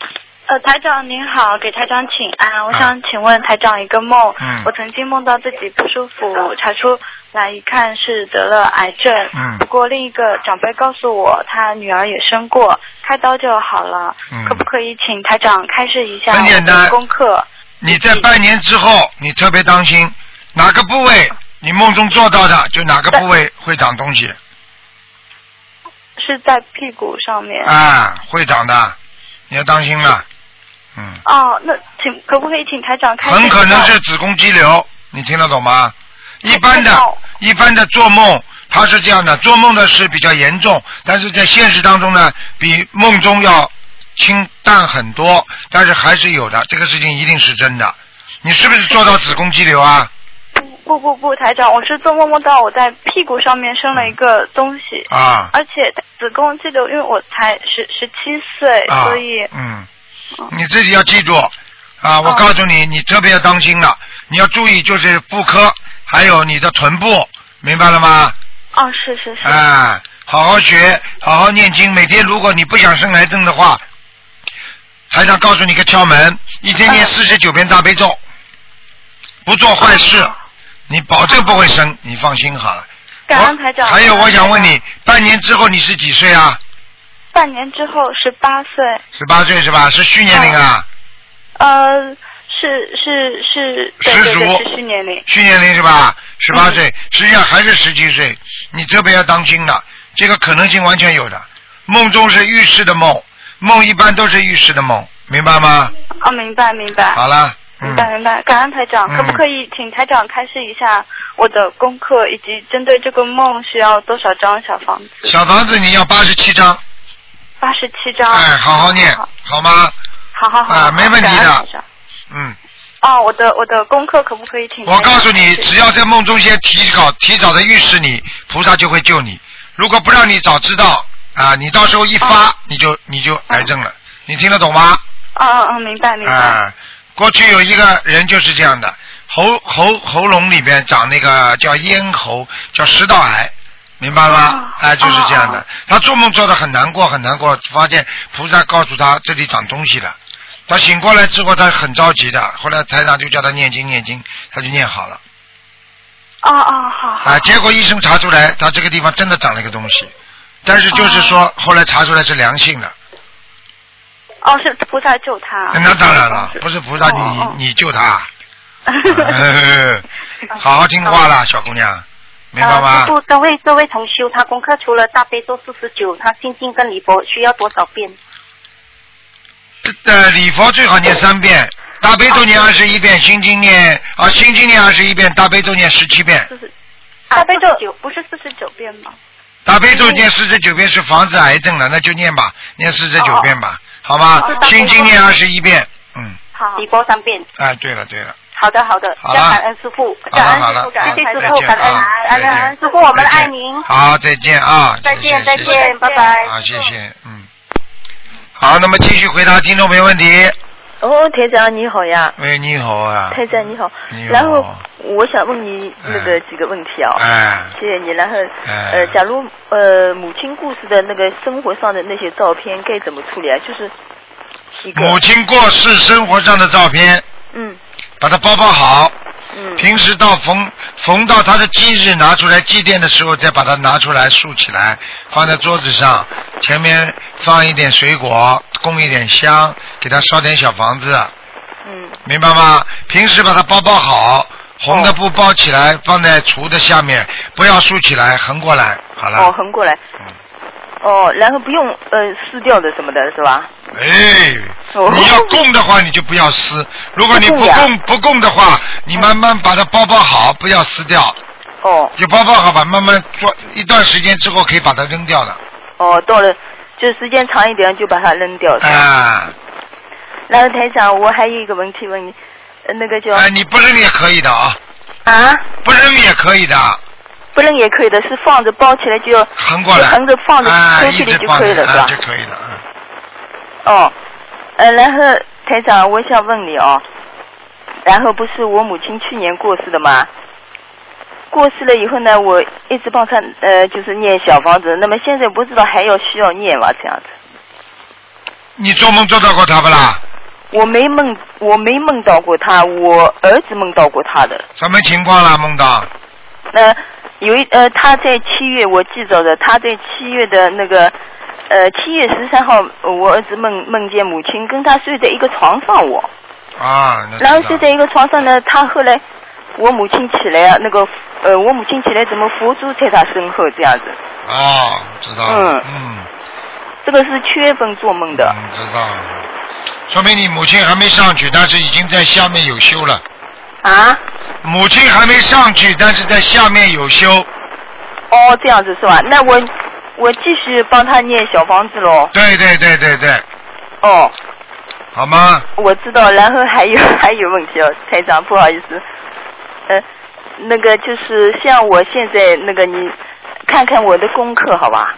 呃，台长您好，给台长请安。我想请问台长一个梦，嗯我曾经梦到自己不舒服，查出来一看是得了癌症。嗯不过另一个长辈告诉我，他女儿也生过，开刀就好了。嗯可不可以请台长开示一下很简单功课？你在半年之后，你特别当心哪个部位你梦中做到的，就哪个部位会长东西是在屁股上面。啊，会长的，你要当心了。嗯，哦，那请可不可以请台长开示很？可能是子宫肌瘤，你听得懂吗？一般的，一般的做梦，他是这样的，做梦的是比较严重，但是在现实当中呢，比梦中要清淡很多，但是还是有的，这个事情一定是真的。你是不是做到子宫肌瘤啊？不不不，台长，我是做梦梦到我在屁股上面生了一个东西，啊而且子宫肌瘤，因为我才十十七岁，啊所以嗯，你自己要记住啊！我告诉你，你特别要当心了，你要注意，就是妇科，还有你的臀部，明白了吗？哦，是是是，啊，好好学，好好念经。每天如果你不想生癌症的话，台长告诉你个窍门：一天念四十九遍大悲咒，不做坏事，你保证不会生，你放心好了。感恩台长。还有，我想问你，半年之后你是几岁啊？长，半年之后十八岁，十八岁是吧？是虚年龄啊？呃，是是是，对十足对对，是虚年龄。虚年龄是吧？十八岁，实际上还是十七岁，你特别要当心了，这个可能性完全有的。梦中是预示的梦，梦一般都是预示的梦，明白吗？哦，明白明白。好了，嗯，明白明白，感恩台长，嗯可不可以请台长开示一下我的功课，以及针对这个梦需要多少张小房子？小房子你要八十七张，八十七张。哎，好好念，好吗？好好好。啊没问题的嗯，哦，我的我的功课可不可以请？我告诉你，只要在梦中先提早提早的预示你，菩萨就会救你。如果不让你早知道啊，你到时候一发、你就你就癌症了，你听得懂吗？哦哦哦，明白明白。啊，过去有一个人就是这样的，喉喉喉咙里面长那个叫咽喉，叫食道癌，明白吗？哎、就是这样的。他做梦做的很难过，很难过，发现菩萨告诉他这里长东西了。他醒过来之后，他很着急的。后来台长就叫他念经念经，他就念好了。哦哦好。啊，结果医生查出来，他这个地方真的长了一个东西，但是就是说、后来查出来是良性的。哦，是菩萨救他。那当然了，不是菩萨你、你救他。呃 好好听话啦，小姑娘，明白呃，吗这位这位同修，他功课除了大悲咒四十九，他心经跟礼佛需要多少遍？呃，礼佛最好念三遍，大悲咒念二十一遍，心经念啊，心经念二十一遍，大悲咒念十七遍，大悲咒九不是四十九遍吗？大悲咒念四十九遍是防止癌症的，那就念吧，念四十九遍吧，好吗哦？大悲咒。心经念二十一遍，嗯，好，礼佛三遍。哎，对了对了，好的好的，好了。感恩师傅，感恩师傅，好了。感恩再见师傅，感恩啊感恩师傅，我们爱您。好，再见啊，再见谢谢谢谢。再见，拜拜。好，谢谢，嗯，好，那么继续回答听众朋友问题。哦，台长你好呀，喂，你好啊，台长你好。你好。然后我想问你那个几个问题啊。哎。谢谢你。然后哎。呃，假如呃母亲故事的那个生活上的那些照片该怎么处理啊？就是一个。母亲过世生活上的照片，嗯把它包包好。嗯。平时到逢逢到他的忌日拿出来祭奠的时候，再把它拿出来竖起来，放在桌子上，前面放一点水果，供一点香，给他烧点小房子，嗯明白吗？平时把它包包好，红的布包起来，放在橱的下面，不要竖起来，横过来，好了。哦，横过来。哦，然后不用呃撕掉的什么的是吧？哎，你要供的话，你就不要撕；如果你不不供不供的话，你慢慢把它包包好，不要撕掉。哦。就包包好吧，慢慢做一段时间之后可以把它扔掉的。哦，到了就时间长一点就把它扔掉。啊，然后台长，我还有一个问题问你，呃那个叫哎，你不扔也可以的啊，啊，不扔也可以的，不扔也可以的，是放着包起来就要横过来，就横着放着啊，抽屉里就可以了是吧就？可以了。嗯哦，呃，然后台长，我想问你哦，然后不是我母亲去年过世的吗？过世了以后呢，我一直帮她呃，就是念小房子。那么现在不知道还要需要念吗？这样子，你做梦做到过他不啦？我没梦，我没梦到过他，我儿子梦到过他的。什么情况啦？梦到？呃，有一呃，他在七月我记着的，他在七月的那个呃七月十三号，呃我儿子梦梦见母亲跟他睡在一个床上我。啊，然后睡在一个床上呢，他后来我母亲起来啊，那个呃，我母亲起来怎么佛珠在他身后这样子？啊，知道了。嗯嗯，这个是七月份做梦的。嗯知道了。说明你母亲还没上去，但是已经在下面有修了。啊？母亲还没上去，但是在下面有修。哦，这样子是吧？那我我继续帮他念小房子喽。对对对对对，哦，好吗？我知道。然后还有 还有问题哦，台长，不好意思，呃，那个就是像我现在那个你看看我的功课好吧？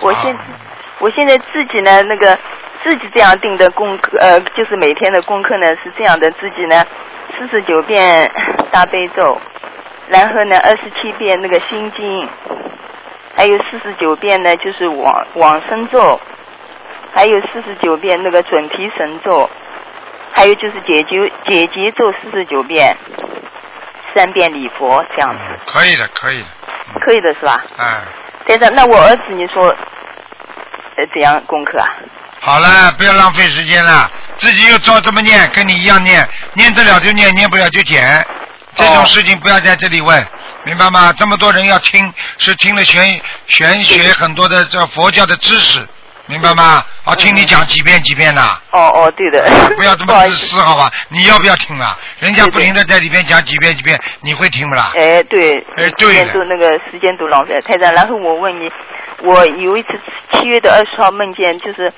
我现、我现在自己呢那个自己这样定的功课，呃，就是每天的功课呢是这样的，自己呢四十九遍大悲咒，然后呢二十七遍那个心经，还有四十九遍呢就是往往生咒，还有四十九遍那个准提神咒，还有就是解决解结咒四十九遍，三遍礼佛这样子，可以的，可以的。可以的是吧？嗯，先生，那我儿子你说呃怎样功课啊？好了，不要浪费时间了，自己又照这么念，跟你一样念，念得了就念，念不了就减。这种事情不要在这里问，明白吗？这么多人要听，是听了玄玄学很多的这佛教的知识，明白吗？啊，听你讲几遍几遍呐。哦哦，对的。不要这么自私，好吧？你要不要听啊？人家不停的在里边讲几遍几遍，你会听不啦？哎，对，哎对都那个时间都浪费太。长，然后我问你，我有一次七月的二十号梦见，就是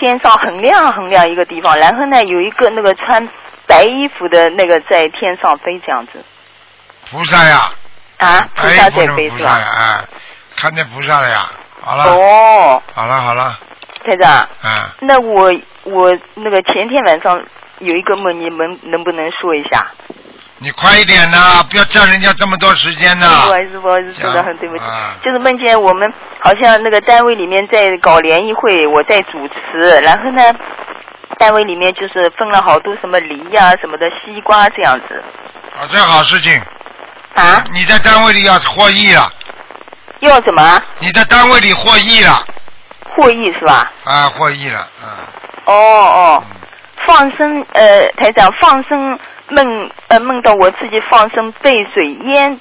天上很亮很亮一个地方，然后呢有一个那个穿白衣服的那个在天上飞这样子。菩萨呀，啊，菩哎，萨在飞是吧？看见菩萨了呀。好了，哦，好了，好了，台长，嗯，那我我那个前天晚上有一个梦，你们能不能说一下？你快一点呐，不要占人家这么多时间呐。不好意思，不好意思，说的很对不起。啊就是梦见我们好像那个单位里面在搞联谊会，我在主持，然后呢，单位里面就是分了好多什么梨呀、什么的西瓜这样子。啊，这好事情。啊？你在单位里要获益了。要什么？你在单位里获益了。获益是吧？啊，获益了，嗯。哦哦，放生呃，台长放生梦呃梦到我自己放生被水淹，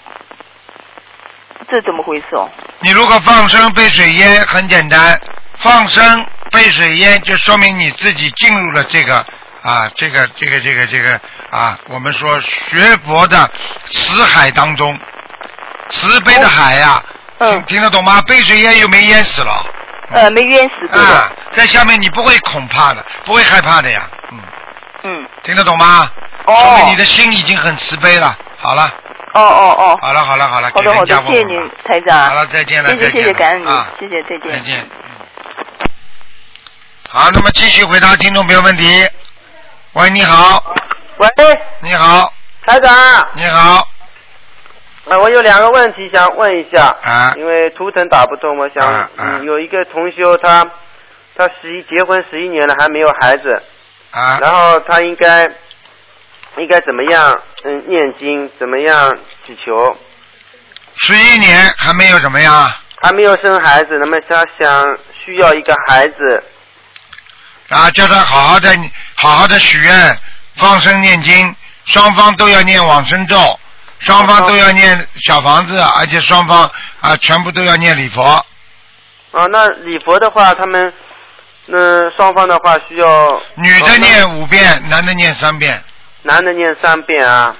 这怎么回事哦？你如果放生被水淹，很简单，放生被水淹就说明你自己进入了这个啊，这个这个这个这个啊，我们说学佛的死海当中，慈悲的海呀、听听得懂吗？被水淹又没淹死了。呃，没淹死对啊。，在下面你不会恐怕的，不会害怕的呀，嗯，嗯，听得懂吗？哦说明你的心已经很慈悲了。好了，哦哦哦。好了，好了，好了，好的好的谢谢您，台长。好了，再见了，谢谢感恩你啊，谢谢，再见。再见。好，那么继续回答听众朋友问题。喂，你好。喂。你好。台长。你好。啊，我有两个问题想问一下。啊。因为图腾打不通，我想、啊啊嗯、有一个同修他他十一结婚十一年了还没有孩子。啊。然后他应该应该怎么样嗯念经，怎么样祈求？十一年还没有怎么样？还没有生孩子，那么他想需要一个孩子。啊，叫他好好的好好的许愿，放生念经，双方都要念往生咒，双方都要念小房子，而且双方啊全部都要念礼佛。啊，那礼佛的话，他们那双方的话需要女的念五遍，男的念三遍。男的念三遍啊。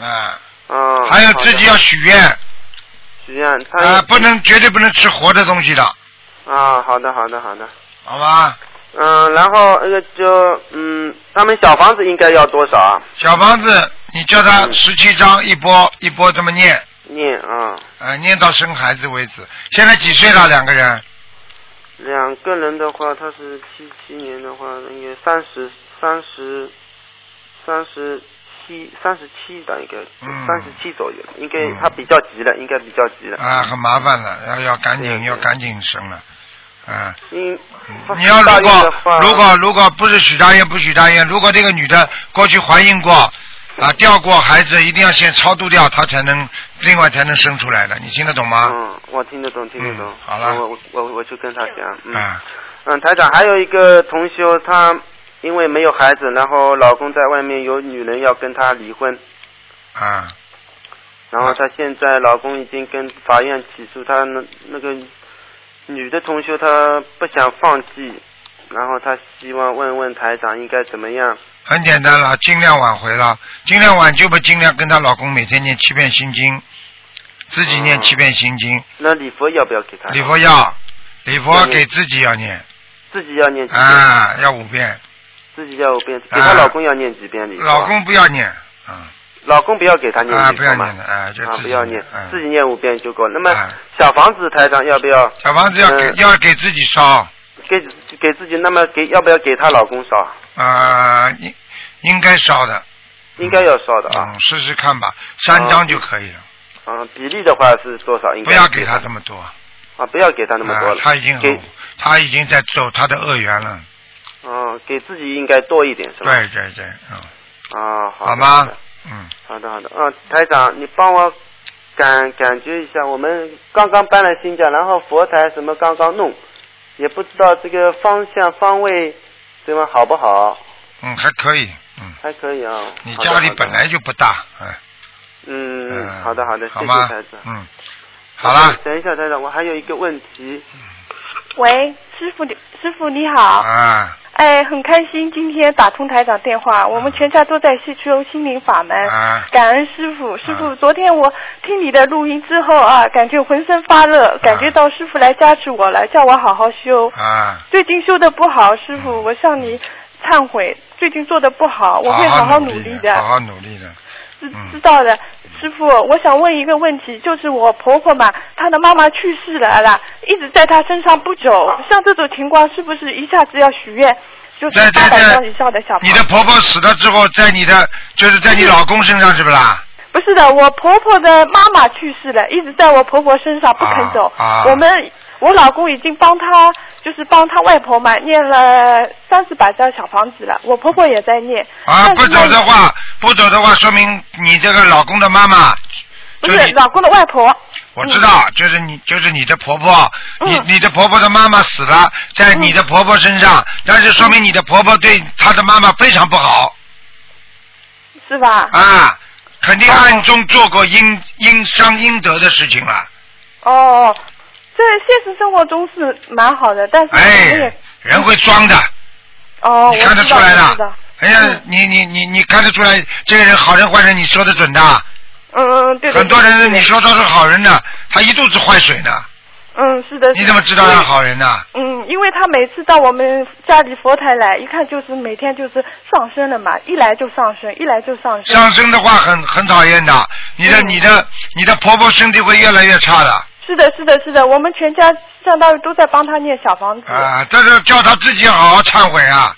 啊。嗯。还有自己要许愿。许愿，他啊，不能绝对不能吃活的东西的，啊，好的好的好的。好吧？嗯，然后那个就嗯，他们小房子应该要多少啊？小房子，你叫他十七张一波一波这么念，念啊。呃，念到生孩子为止。现在几岁了？两个人？两个人的话，他是七七年的话，应该三十三十三十七三十七的应该三十七左右，应该他比较急了，应该比较急了。啊，很麻烦了，要要赶紧要赶紧生了，啊。嗯。你要如果如果如果不是许大愿不许大愿，如果这个女的过去怀孕过啊掉过孩子，一定要先超度掉，她才能另外才能生出来的，你听得懂吗？嗯，我听得懂，听得懂。啊好了我我我我就跟他讲，嗯。啊嗯，台长还有一个同修，她因为没有孩子，然后老公在外面有女人要跟她离婚，啊。然后她现在老公已经跟法院起诉她那那个女的同修，她不想放弃，然后她希望问问台长应该怎么样。很简单了，尽量挽回了，尽量挽救吧，尽量跟她老公每天念七遍心经，自己念七遍心经，那礼佛要不要给她？礼佛要，礼佛给自己要念。自己要念？啊，要五遍，自己要五遍，给她老公要念几遍礼佛？老公不要念，老公不要给她念啊，礼佛嘛不要念的，啊，不要念，嗯自己念五遍就够。那么小房子台上要不要？小房子要给嗯要给自己烧，给给自己，那么给要不要给她老公烧？啊，应应该烧的，应该要烧的啊。嗯，试试看吧，三张就可以了，嗯，比例的话是多少？应该不要给他这么多，啊，不要给他那么多了。啊他已经给，他已经在走他的恶缘了，嗯，给自己应该多一点是吧？对对对，嗯，啊，好。好吗？嗯，好的好的，嗯，台长，你帮我感感觉一下，我们刚刚搬了新家，然后佛台什么刚刚弄，也不知道这个方向方位怎么好不好，嗯，还可以，嗯还可以啊。你家里本来就不大，哎，嗯，嗯好的好的，谢谢台长。嗯，好了，等一下台长，我还有一个问题。喂，师傅你师傅你好。啊。哎，很开心今天打通台长电话，我们全家都在吸收心灵法门，啊。感恩师傅。师傅，昨天我听你的录音之后啊，感觉浑身发热，感觉到师傅来加持我了，叫我好好修。啊，最近修的不好，师傅，我向你忏悔，最近做的不好，我会好好努力的。好好努力的，知知道的，师傅，我想问一个问题，就是我婆婆嘛，她的妈妈去世了啦，一直在她身上不走，像这种情况是不是一下子要许愿，就是八百张以上的你的婆婆死了之后，在你的就是在你老公身上是不啦？不是的，我婆婆的妈妈去世了，一直在我婆婆身上不肯走。啊我们我老公已经帮他，就是帮他外婆嘛，念了三四百张小房子了，我婆婆也在念。啊，不走的话，不走的话，说明你这个老公的妈妈，不是老公的外婆。我知道，就是你，就是你的婆婆，嗯你你的婆婆的妈妈死了，在你的婆婆身上，但是说明你的婆婆对她的妈妈非常不好是吧？啊，肯定暗中做过阴阴伤阴德的事情了。哦，在现实生活中是蛮好的，但是哎，人会装的，哦，你看得出来的。哎呀，你你你你看得出来，这个人好人坏人，你说的准的。嗯嗯，对对很多人你说他是好人呢，他一肚子坏水呢，嗯，是的。你怎么知道他好人呢？嗯，因为他每次到我们家里佛台来，一看就是每天就是上升了嘛，一来就上升，一来就上升。上升的话很很讨厌的，你的、嗯你的你的婆婆身体会越来越差的是的，是的，是的，我们全家相当于都在帮他念小房子。啊！这是叫他自己好好忏悔啊！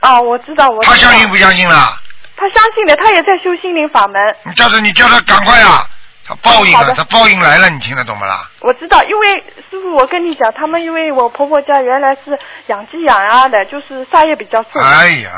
啊，我知道，我知道他相信不相信了？他相信的，他也在修心灵法门。你叫他你叫他赶快啊！他报应了，他报应来了，你听得懂不啦？我知道，因为师傅，我跟你讲，他们因为我婆婆家原来是养鸡养鸭的，就是杀业比较重。哎呀，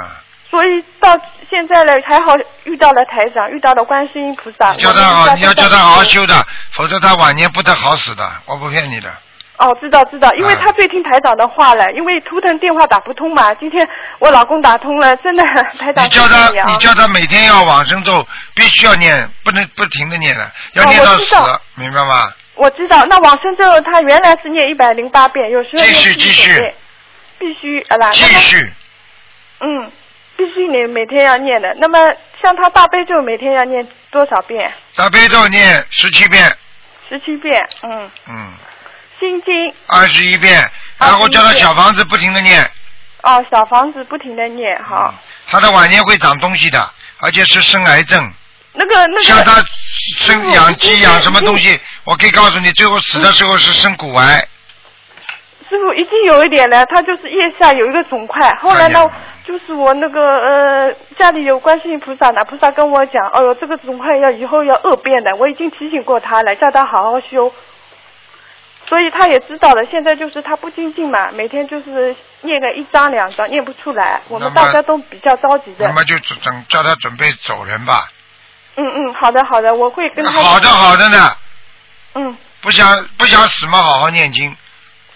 所以到现在呢，还好遇到了台长，遇到了观世音菩萨。叫他好，你要叫他好好修的，否则他晚年不得好死的，我不骗你的。哦，知道知道，因为啊他最听台长的话了，因为图腾电话打不通嘛。今天我老公打通了，真的台长你叫他你，叫他每天要往生咒，必须要念，不能不停的念了，要哦念到死明白吗？我知道，那往生咒他原来是念一百零八遍，有时候继念79续继续遍，必须啊啦。继续，嗯，必须你每天要念的。那么像他大悲咒每天要念多少遍？大悲咒念十七遍，十七遍，嗯，嗯，心经二十一遍，然后叫他小房子不停的念，哦，小房子不停的念，好，他的晚年会长东西的，而且是生癌症。那个那个。像他生养鸡养什么东西，我可以告诉你，最后死的时候是生骨癌。师傅已经有一点了，他就是腋下有一个肿块，后来呢，就是我那个呃家里有观世音菩萨呢，菩萨跟我讲，哦哟这个肿块要以后要恶变的，我已经提醒过他了，叫他好好修，所以他也知道了。现在就是他不精进嘛，每天就是念个一张两张，念不出来，我们大家都比较着急的那。么就准准叫他准备走人吧。嗯嗯，好的好的，我会跟他。好的好的呢，嗯，不想不想死嘛，好好念经，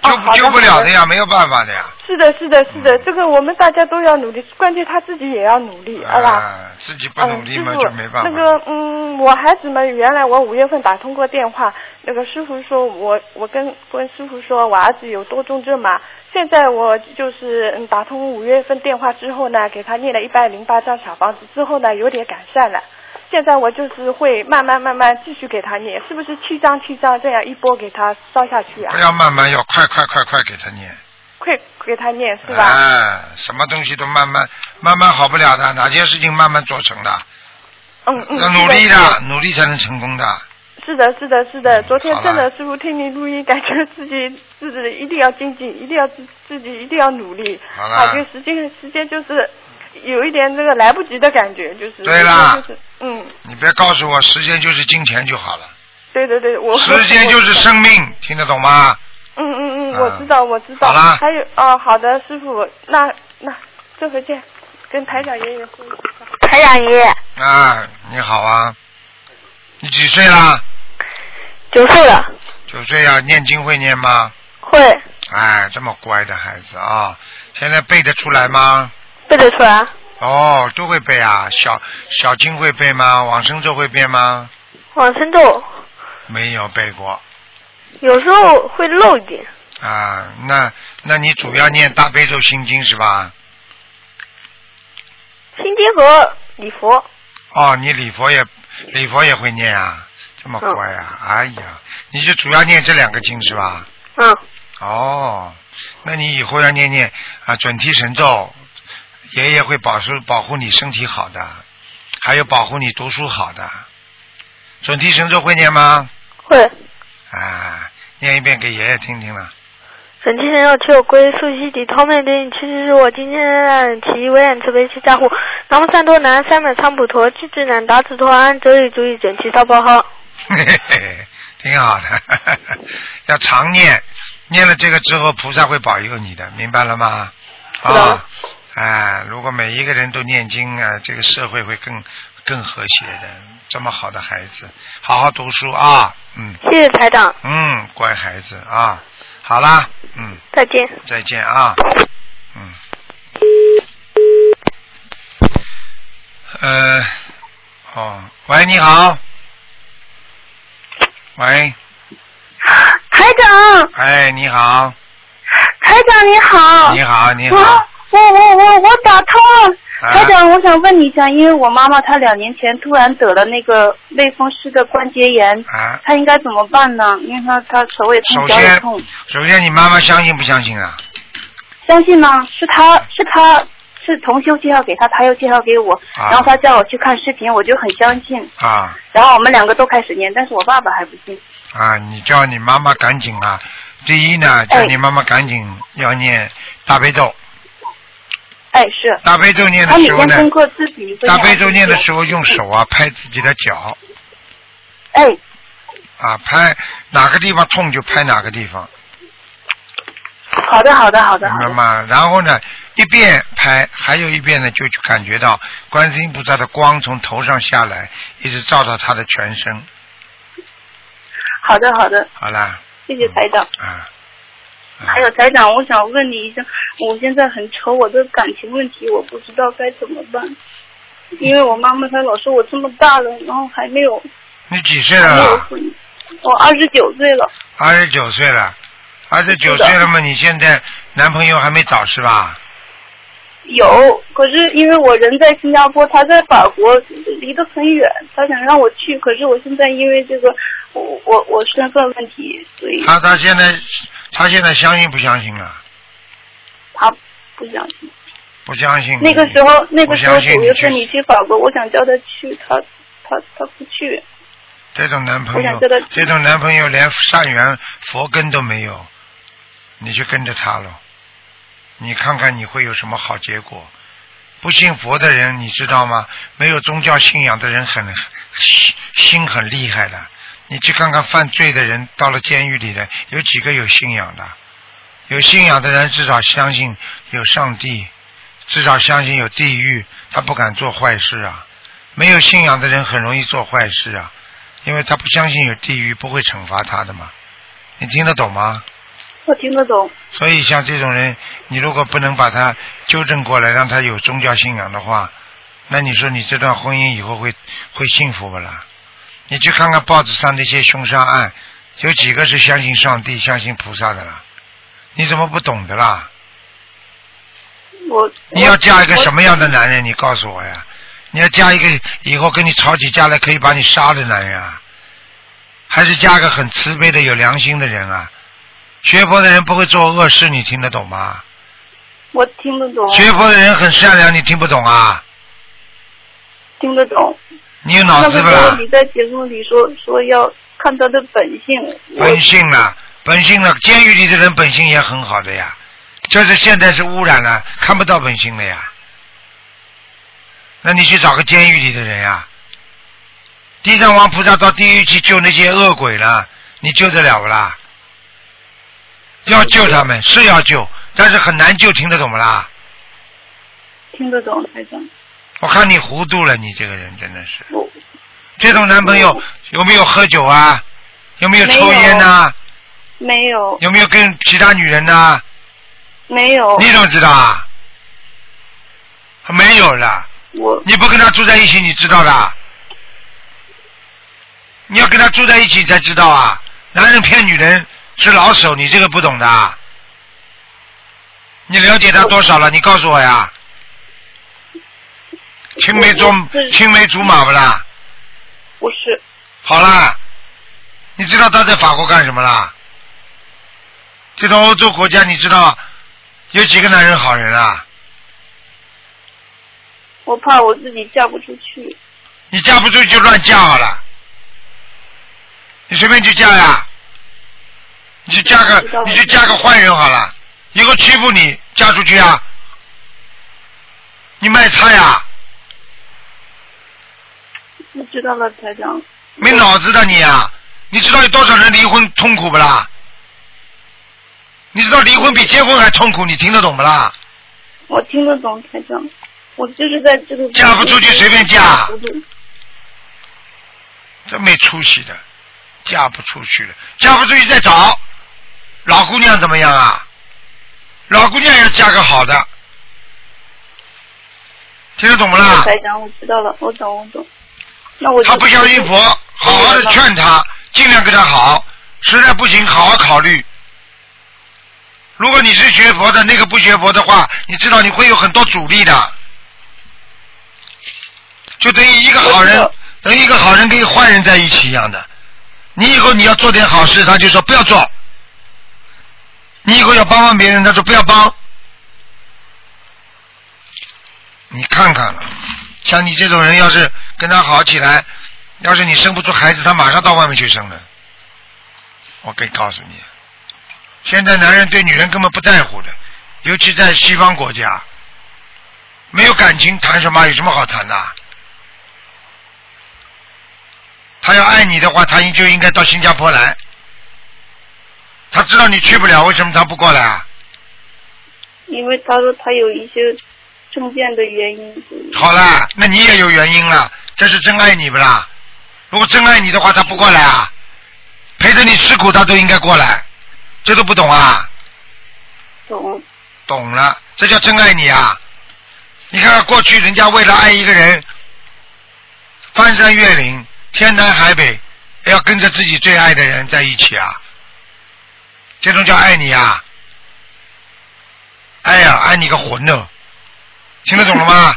救、救不了的的呀，没有办法的呀。是的，是的，是的，这个我们大家都要努力，关键他自己也要努力，好吧？啊，自己不努力嘛、就没办法。那个，嗯，我孩子们原来我五月份打通过电话，那个师傅说我我跟跟师傅说我儿子有多动症嘛，现在我就是嗯打通五月份电话之后呢，给他念了一百零八张小房子之后呢，有点改善了。现在我就是会慢慢慢慢继续给他念，是不是七张七张这样一波给他烧下去啊不？要慢慢，要快快快快给他念。快给他念是吧？哎，什么东西都慢慢慢慢好不了的，哪件事情慢慢做成的，嗯嗯。要努力的。努力才能成功的。是的，是的，是的。昨天真的师傅听你录音，感觉自己自己一定要精进，一定要自自己一定要努力。好了感觉时间时间就是有一点这个来不及的感觉，就是。对啦就是嗯，你别告诉我时间就是金钱就好了，对对对，我。时间就是生命，听得懂吗？嗯嗯嗯，啊我知道，我知道。好啦还有哦，好的，师傅，那那这回见，跟台长爷爷说一下。台长爷爷，啊，你好啊，你几岁啦？九岁了，九岁啊，念经会念吗？会哎，这么乖的孩子啊，现在背得出来吗？背得出来，哦，都会背啊，小小经会背吗？往生咒会背吗？往生咒没有背过有时候会漏一点，啊，那那你主要念大悲咒心经是吧？心经和礼佛，哦，你礼佛也礼佛也会念啊，这么乖啊！哎呀，你就主要念这两个经是吧？嗯，哦，那你以后要念念啊准提神咒，爷爷会保护保护你身体好的，还有保护你读书好的。准提神咒会念吗？会。啊，念一遍给爷爷听听了。本期神要求我归素悉地头面顶，其实是我今天其为俺慈悲其加护。南无三多南三藐三普陀，智智难达子陀安，则以足以整齐道报好。嘿嘿嘿，挺好的，要常念，念了这个之后，菩萨会保佑你的，明白了吗？知道了啊，哎，如果每一个人都念经啊，这个社会会更更和谐的。这么好的孩子，好好读书啊，嗯。谢谢台长，嗯，乖孩子啊，好啦，嗯，再见。再见啊，嗯，呃，哦，喂，你好，喂，台长，哎，你好，台长你好。你好，你我好，我我我我打通了。啊台长，我想问你一下，因为我妈妈她两年前突然得了那个类风湿的关节炎，啊，她应该怎么办呢？因为她她手也痛，脚也痛。，首先你妈妈相信不相信啊？相信吗？是她是她是同修介绍给她，她又介绍给我，啊然后她叫我去看视频，我就很相信，啊然后我们两个都开始念，但是我爸爸还不信。啊，你叫你妈妈赶紧啊！第一呢，叫你妈妈赶紧要念大悲咒，哎，是。大悲咒念的时候呢大悲咒念的时候用手啊拍自己的脚，哎，啊拍哪个地方痛就拍哪个地方，好的好的好的。明白吗？然后呢，一遍拍，还有一遍呢，就去感觉到观世音菩萨的光从头上下来，一直照到他的全身。好的好的，好啦，谢谢台长。啊，还有台长，我想问你一下，我现在很愁我的感情问题，我不知道该怎么办。因为我妈妈她老说我这么大了，然后还没有你几岁了？我二十九岁了，二十九岁了，二十九岁了嘛？你现在男朋友还没找是吧？有，可是因为我人在新加坡，他在法国，离得很远，他想让我去，可是我现在因为这个我我我身份问题，所以他他现在他现在相信不相信了？他不相信。不相信。那个时候，那个时候不相信九月份你去法国，我想叫他去，他他他不去。这种男朋友我想叫他，这种男朋友连善缘佛根都没有，你就跟着他了，你看看你会有什么好结果？不信佛的人，你知道吗？没有宗教信仰的人很心很厉害的。你去看看犯罪的人，到了监狱里的有几个有信仰的？有信仰的人至少相信有上帝，至少相信有地狱，他不敢做坏事啊。没有信仰的人很容易做坏事啊，因为他不相信有地狱，不会惩罚他的嘛。你听得懂吗？我听得懂。所以像这种人，你如果不能把他纠正过来，让他有宗教信仰的话，那你说你这段婚姻以后会会幸福不啦？你去看看报纸上那些凶杀案，有几个是相信上帝、相信菩萨的啦？你怎么不懂的啦？我你要嫁一个什么样的男人？你告诉我呀！你要嫁一个以后跟你吵起架来可以把你杀的男人啊，还是嫁个很慈悲的、有良心的人啊？学佛的人不会做恶事，你听得懂吗？我听得懂。学佛的人很善良，你听不懂啊？听得懂。你有脑子不那个时候啦？你在节目里说说要看他的本性。本性了，本性了，监狱里的人本性也很好的呀，就是现在是污染了，看不到本性了呀。那你去找个监狱里的人呀。地藏王菩萨到地狱去救那些恶鬼了，你救得了不啦？要救他们是要救，但是很难救，听得懂不啦？听得懂，台长。我看你糊涂了，你这个人真的是。这种男朋友有没有喝酒啊？有没有抽烟呐、没有，有没有跟其他女人呐、没有。你怎么知道啊？没有了。我你不跟他住在一起，你知道的。你要跟他住在一起才知道啊！男人骗女人是老手，你这个不懂的啊。你了解他多少了？你告诉我呀。青梅竹青梅竹马不啦？不是。好啦，你知道他在法国干什么啦？这种欧洲国家，你知道有几个男人好人啊？我怕我自己嫁不出去。你嫁不出去就乱嫁好了，你随便去嫁呀，你去嫁个你去嫁个坏人好了，以后欺负你嫁出去啊，你卖菜呀，我知道了，台长。没脑子的你啊！你知道有多少人离婚痛苦不啦？你知道离婚比结婚还痛苦，你听得懂不啦？我听得懂，台长。我就是在这个。嫁不出去随便嫁。真没出息的，嫁不出去了，嫁不出去再找老姑娘怎么样啊？老姑娘要嫁个好的，听得懂不啦？台长，我知道了，我懂，我懂。那我他不相信佛，好好的劝他，尽量跟他好，实在不行好好考虑。如果你是学佛的，那个不学佛的话，你知道你会有很多阻力的，就等于一个好人，等于一个好人跟一个坏人在一起一样的。你以后你要做点好事，他就说不要做；你以后要帮帮别人，他说不要帮。你看看，像你这种人，要是跟他好起来，要是你生不出孩子，他马上到外面去生了。我可以告诉你，现在男人对女人根本不在乎的，尤其在西方国家，没有感情谈什么？有什么好谈的？他要爱你的话，他就应该到新加坡来。他知道你去不了，为什么他不过来啊？因为他说他有一些证件的原因。好啦，那你也有原因了，这是真爱你不啦？如果真爱你的话，他不过来啊？陪着你吃苦，他都应该过来，这都不懂啊？懂。懂了，这叫真爱你啊！你看看过去人家为了爱一个人，翻山越岭、天南海北，要跟着自己最爱的人在一起啊！这种叫爱你啊！哎呀，爱你个魂呢！听得懂了吗？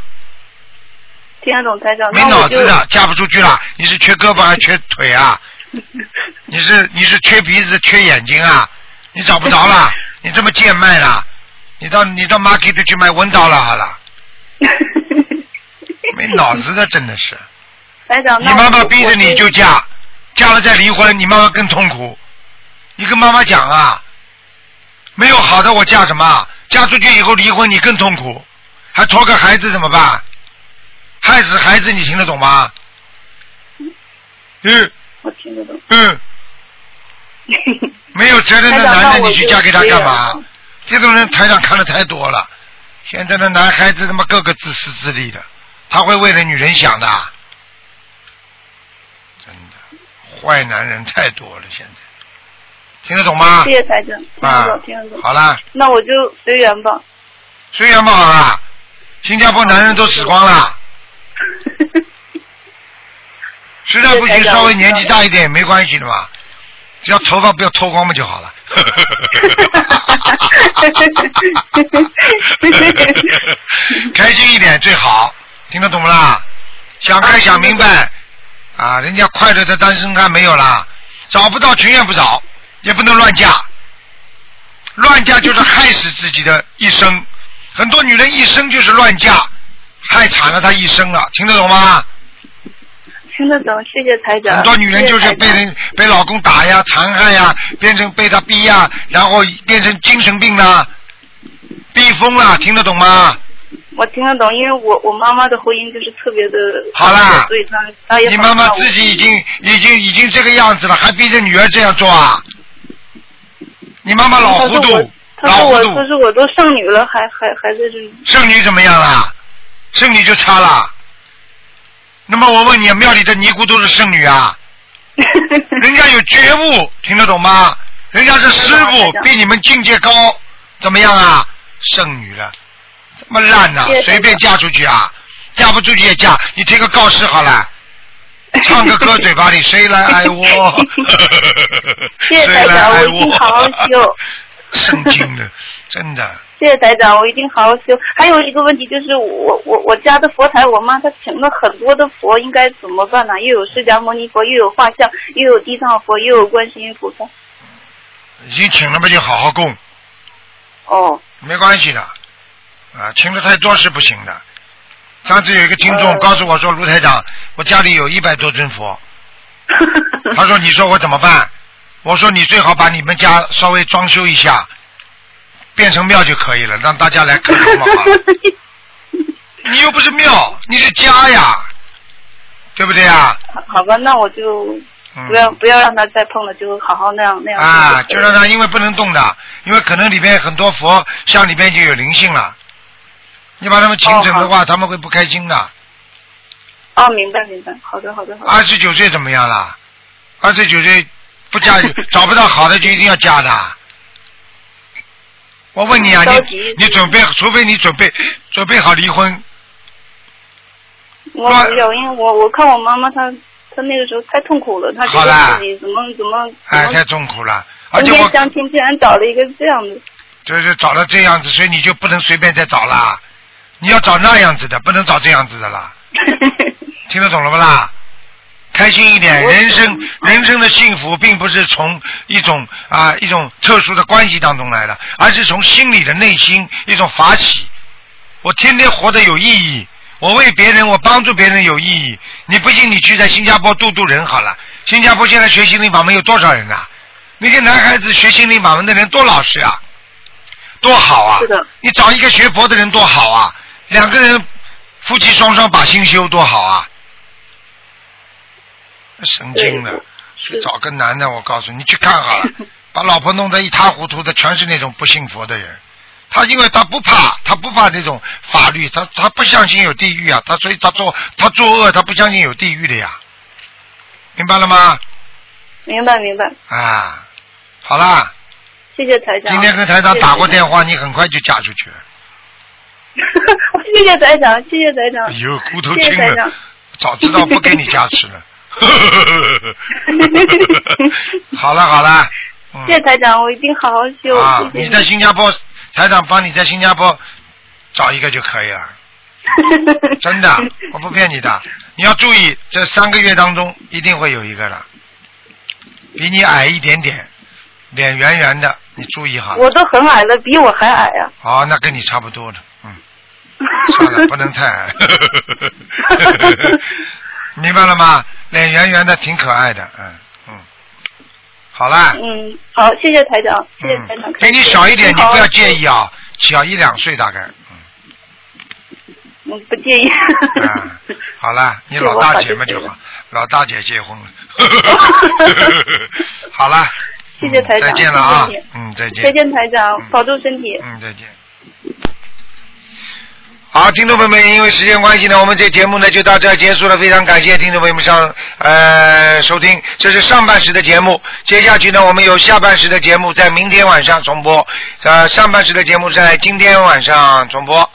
听得懂台长。没脑子的，嫁不出去了。你是缺胳膊还是 缺腿啊？你是你是缺鼻子缺眼睛啊？你找不着了，你这么贱卖了，你到你到 market 去买温刀了好了。没脑子的真的是。台长，你妈妈逼着你就嫁，嫁了再离婚，你妈妈更痛苦。你跟妈妈讲啊，没有好的我嫁什么？嫁出去以后离婚你更痛苦，还拖个孩子怎么办？害死孩子你听得懂吗？嗯。我听得懂。嗯。没有责任的男人，你去嫁给他干嘛？这种人台上看的太多了。现在的男孩子他妈个个自私自利的，他会为了女人想的。真的，坏男人太多了，现在。听得懂吗？谢谢台长，听得懂，听得懂。好了。那我就随缘吧。随缘不，好啊。新加坡男人都死光了。实在不行，稍微年纪大一点也没关系的嘛，只要头发不要脱光嘛就好了。开心一点最好，听得懂不啦？想开想明白啊！人家快乐的单身汉没有啦，找不到情愿不找。也不能乱嫁，乱嫁就是害死自己的一生。很多女人一生就是乱嫁，害惨了她一生了。听得懂吗？听得懂，谢谢台长。很多女人就是被人被老公打呀、残害呀，变成被他逼呀，然后变成精神病了、逼疯了。听得懂吗？我听得懂，因为我我妈妈的婚姻就是特别的。好啦，所以她她也。你妈妈自己已经已经已经这个样子了，还逼着女儿这样做啊？你妈妈老糊涂，老糊涂。可是我都剩女了，还还还在这里。剩女怎么样了？剩女就差了。那么我问你，庙里的尼姑都是剩女啊？人家有觉悟，听得懂吗？人家是师傅，比你们境界高，怎么样啊？剩女了，这么烂呐？随便嫁出去啊？嫁不出去也嫁？你贴个告示好了。唱个歌，嘴巴里谁来 爱我？谢谢台长，我一定好好修。圣经的，真的。谢谢台长，我一定好好修。还有一个问题就是，我我我家的佛台，我妈她请了很多的佛，应该怎么办呢？又有释迦牟尼佛，又有画像，又有地藏佛，又有观世音菩萨。已经请了嘛，就好好供。哦。没关系的，啊，请的太多是不行的。上次有一个听众告诉我说：“卢台长，我家里有一百多尊佛。”他说：“你说我怎么办？”我说：“你最好把你们家稍微装修一下，变成庙就可以了，让大家来磕头嘛。你又不是庙，你是家呀，对不对呀？好吧，那我就不要不要让他再碰了，就好好那样那样。啊，就让他，因为不能动的，因为可能里边很多佛像里边就有灵性了。你把他们请走的话，他们会不开心的。哦，明白明白，好的好的好的。二十九岁怎么样了？二十九岁不嫁 找不到好的就一定要嫁的。我问你啊，你你准备，除非你准备准备好离婚。我没有，因为我我看我妈妈她她那个时候太痛苦了，她觉得自己怎么怎么。哎，太痛苦了，而且我。相亲竟然找了一个这样的。就是找了这样子，所以你就不能随便再找了。你要找那样子的，不能找这样子的啦。听得懂了不啦？开心一点，人生人生的幸福并不是从一种啊一种特殊的关系当中来的，而是从心里的内心一种法喜。我天天活得有意义，我为别人，我帮助别人有意义。你不信，你去在新加坡度度人好了。新加坡现在学心灵法门有多少人呐？那些男孩子学心灵法门的人多老实啊，多好啊！是的。你找一个学佛的人多好啊！两个人夫妻双双把心修多好啊！神经的，去找个男的，我告诉你，去看好了，把老婆弄得一塌糊涂的，全是那种不信佛的人。他因为他不怕，他不怕这种法律，他他不相信有地狱啊，他所以他做他作恶，他不相信有地狱的呀。明白了吗？明白明白。啊，好啦。谢谢谢台长。今天跟台长打过电话，你很快就嫁出去了。谢谢台长，谢谢台长。哎呦，骨头轻了台长，。早知道不给你加持了。好了好了，嗯谢谢台长，我一定好好修。啊，谢谢你在新加坡，台长帮你在新加坡找一个就可以了。真的，我不骗你的。你要注意，这三个月当中一定会有一个的，比你矮一点点，脸圆圆的，你注意哈。我都很矮了，比我还矮啊！好，那跟你差不多的，嗯，算了，不能太矮。明白了吗？脸圆圆的，挺可爱的，嗯嗯。好啦，嗯，好，谢谢台长，谢谢台长。给你小一点，你不要介意啊，小一两岁大概。我不介意。啊，好啦，你老大姐嘛就好，老大姐结婚了。好啦，谢谢台长，再见了啊谢谢，嗯，再见。再见台长，保重身体。嗯，再见。好，听众朋友们，因为时间关系呢，我们这节目呢就到这结束了。非常感谢听众朋友们上呃收听，这是上半时的节目。接下去呢，我们有下半时的节目在明天晚上重播，呃，上半时的节目在今天晚上重播。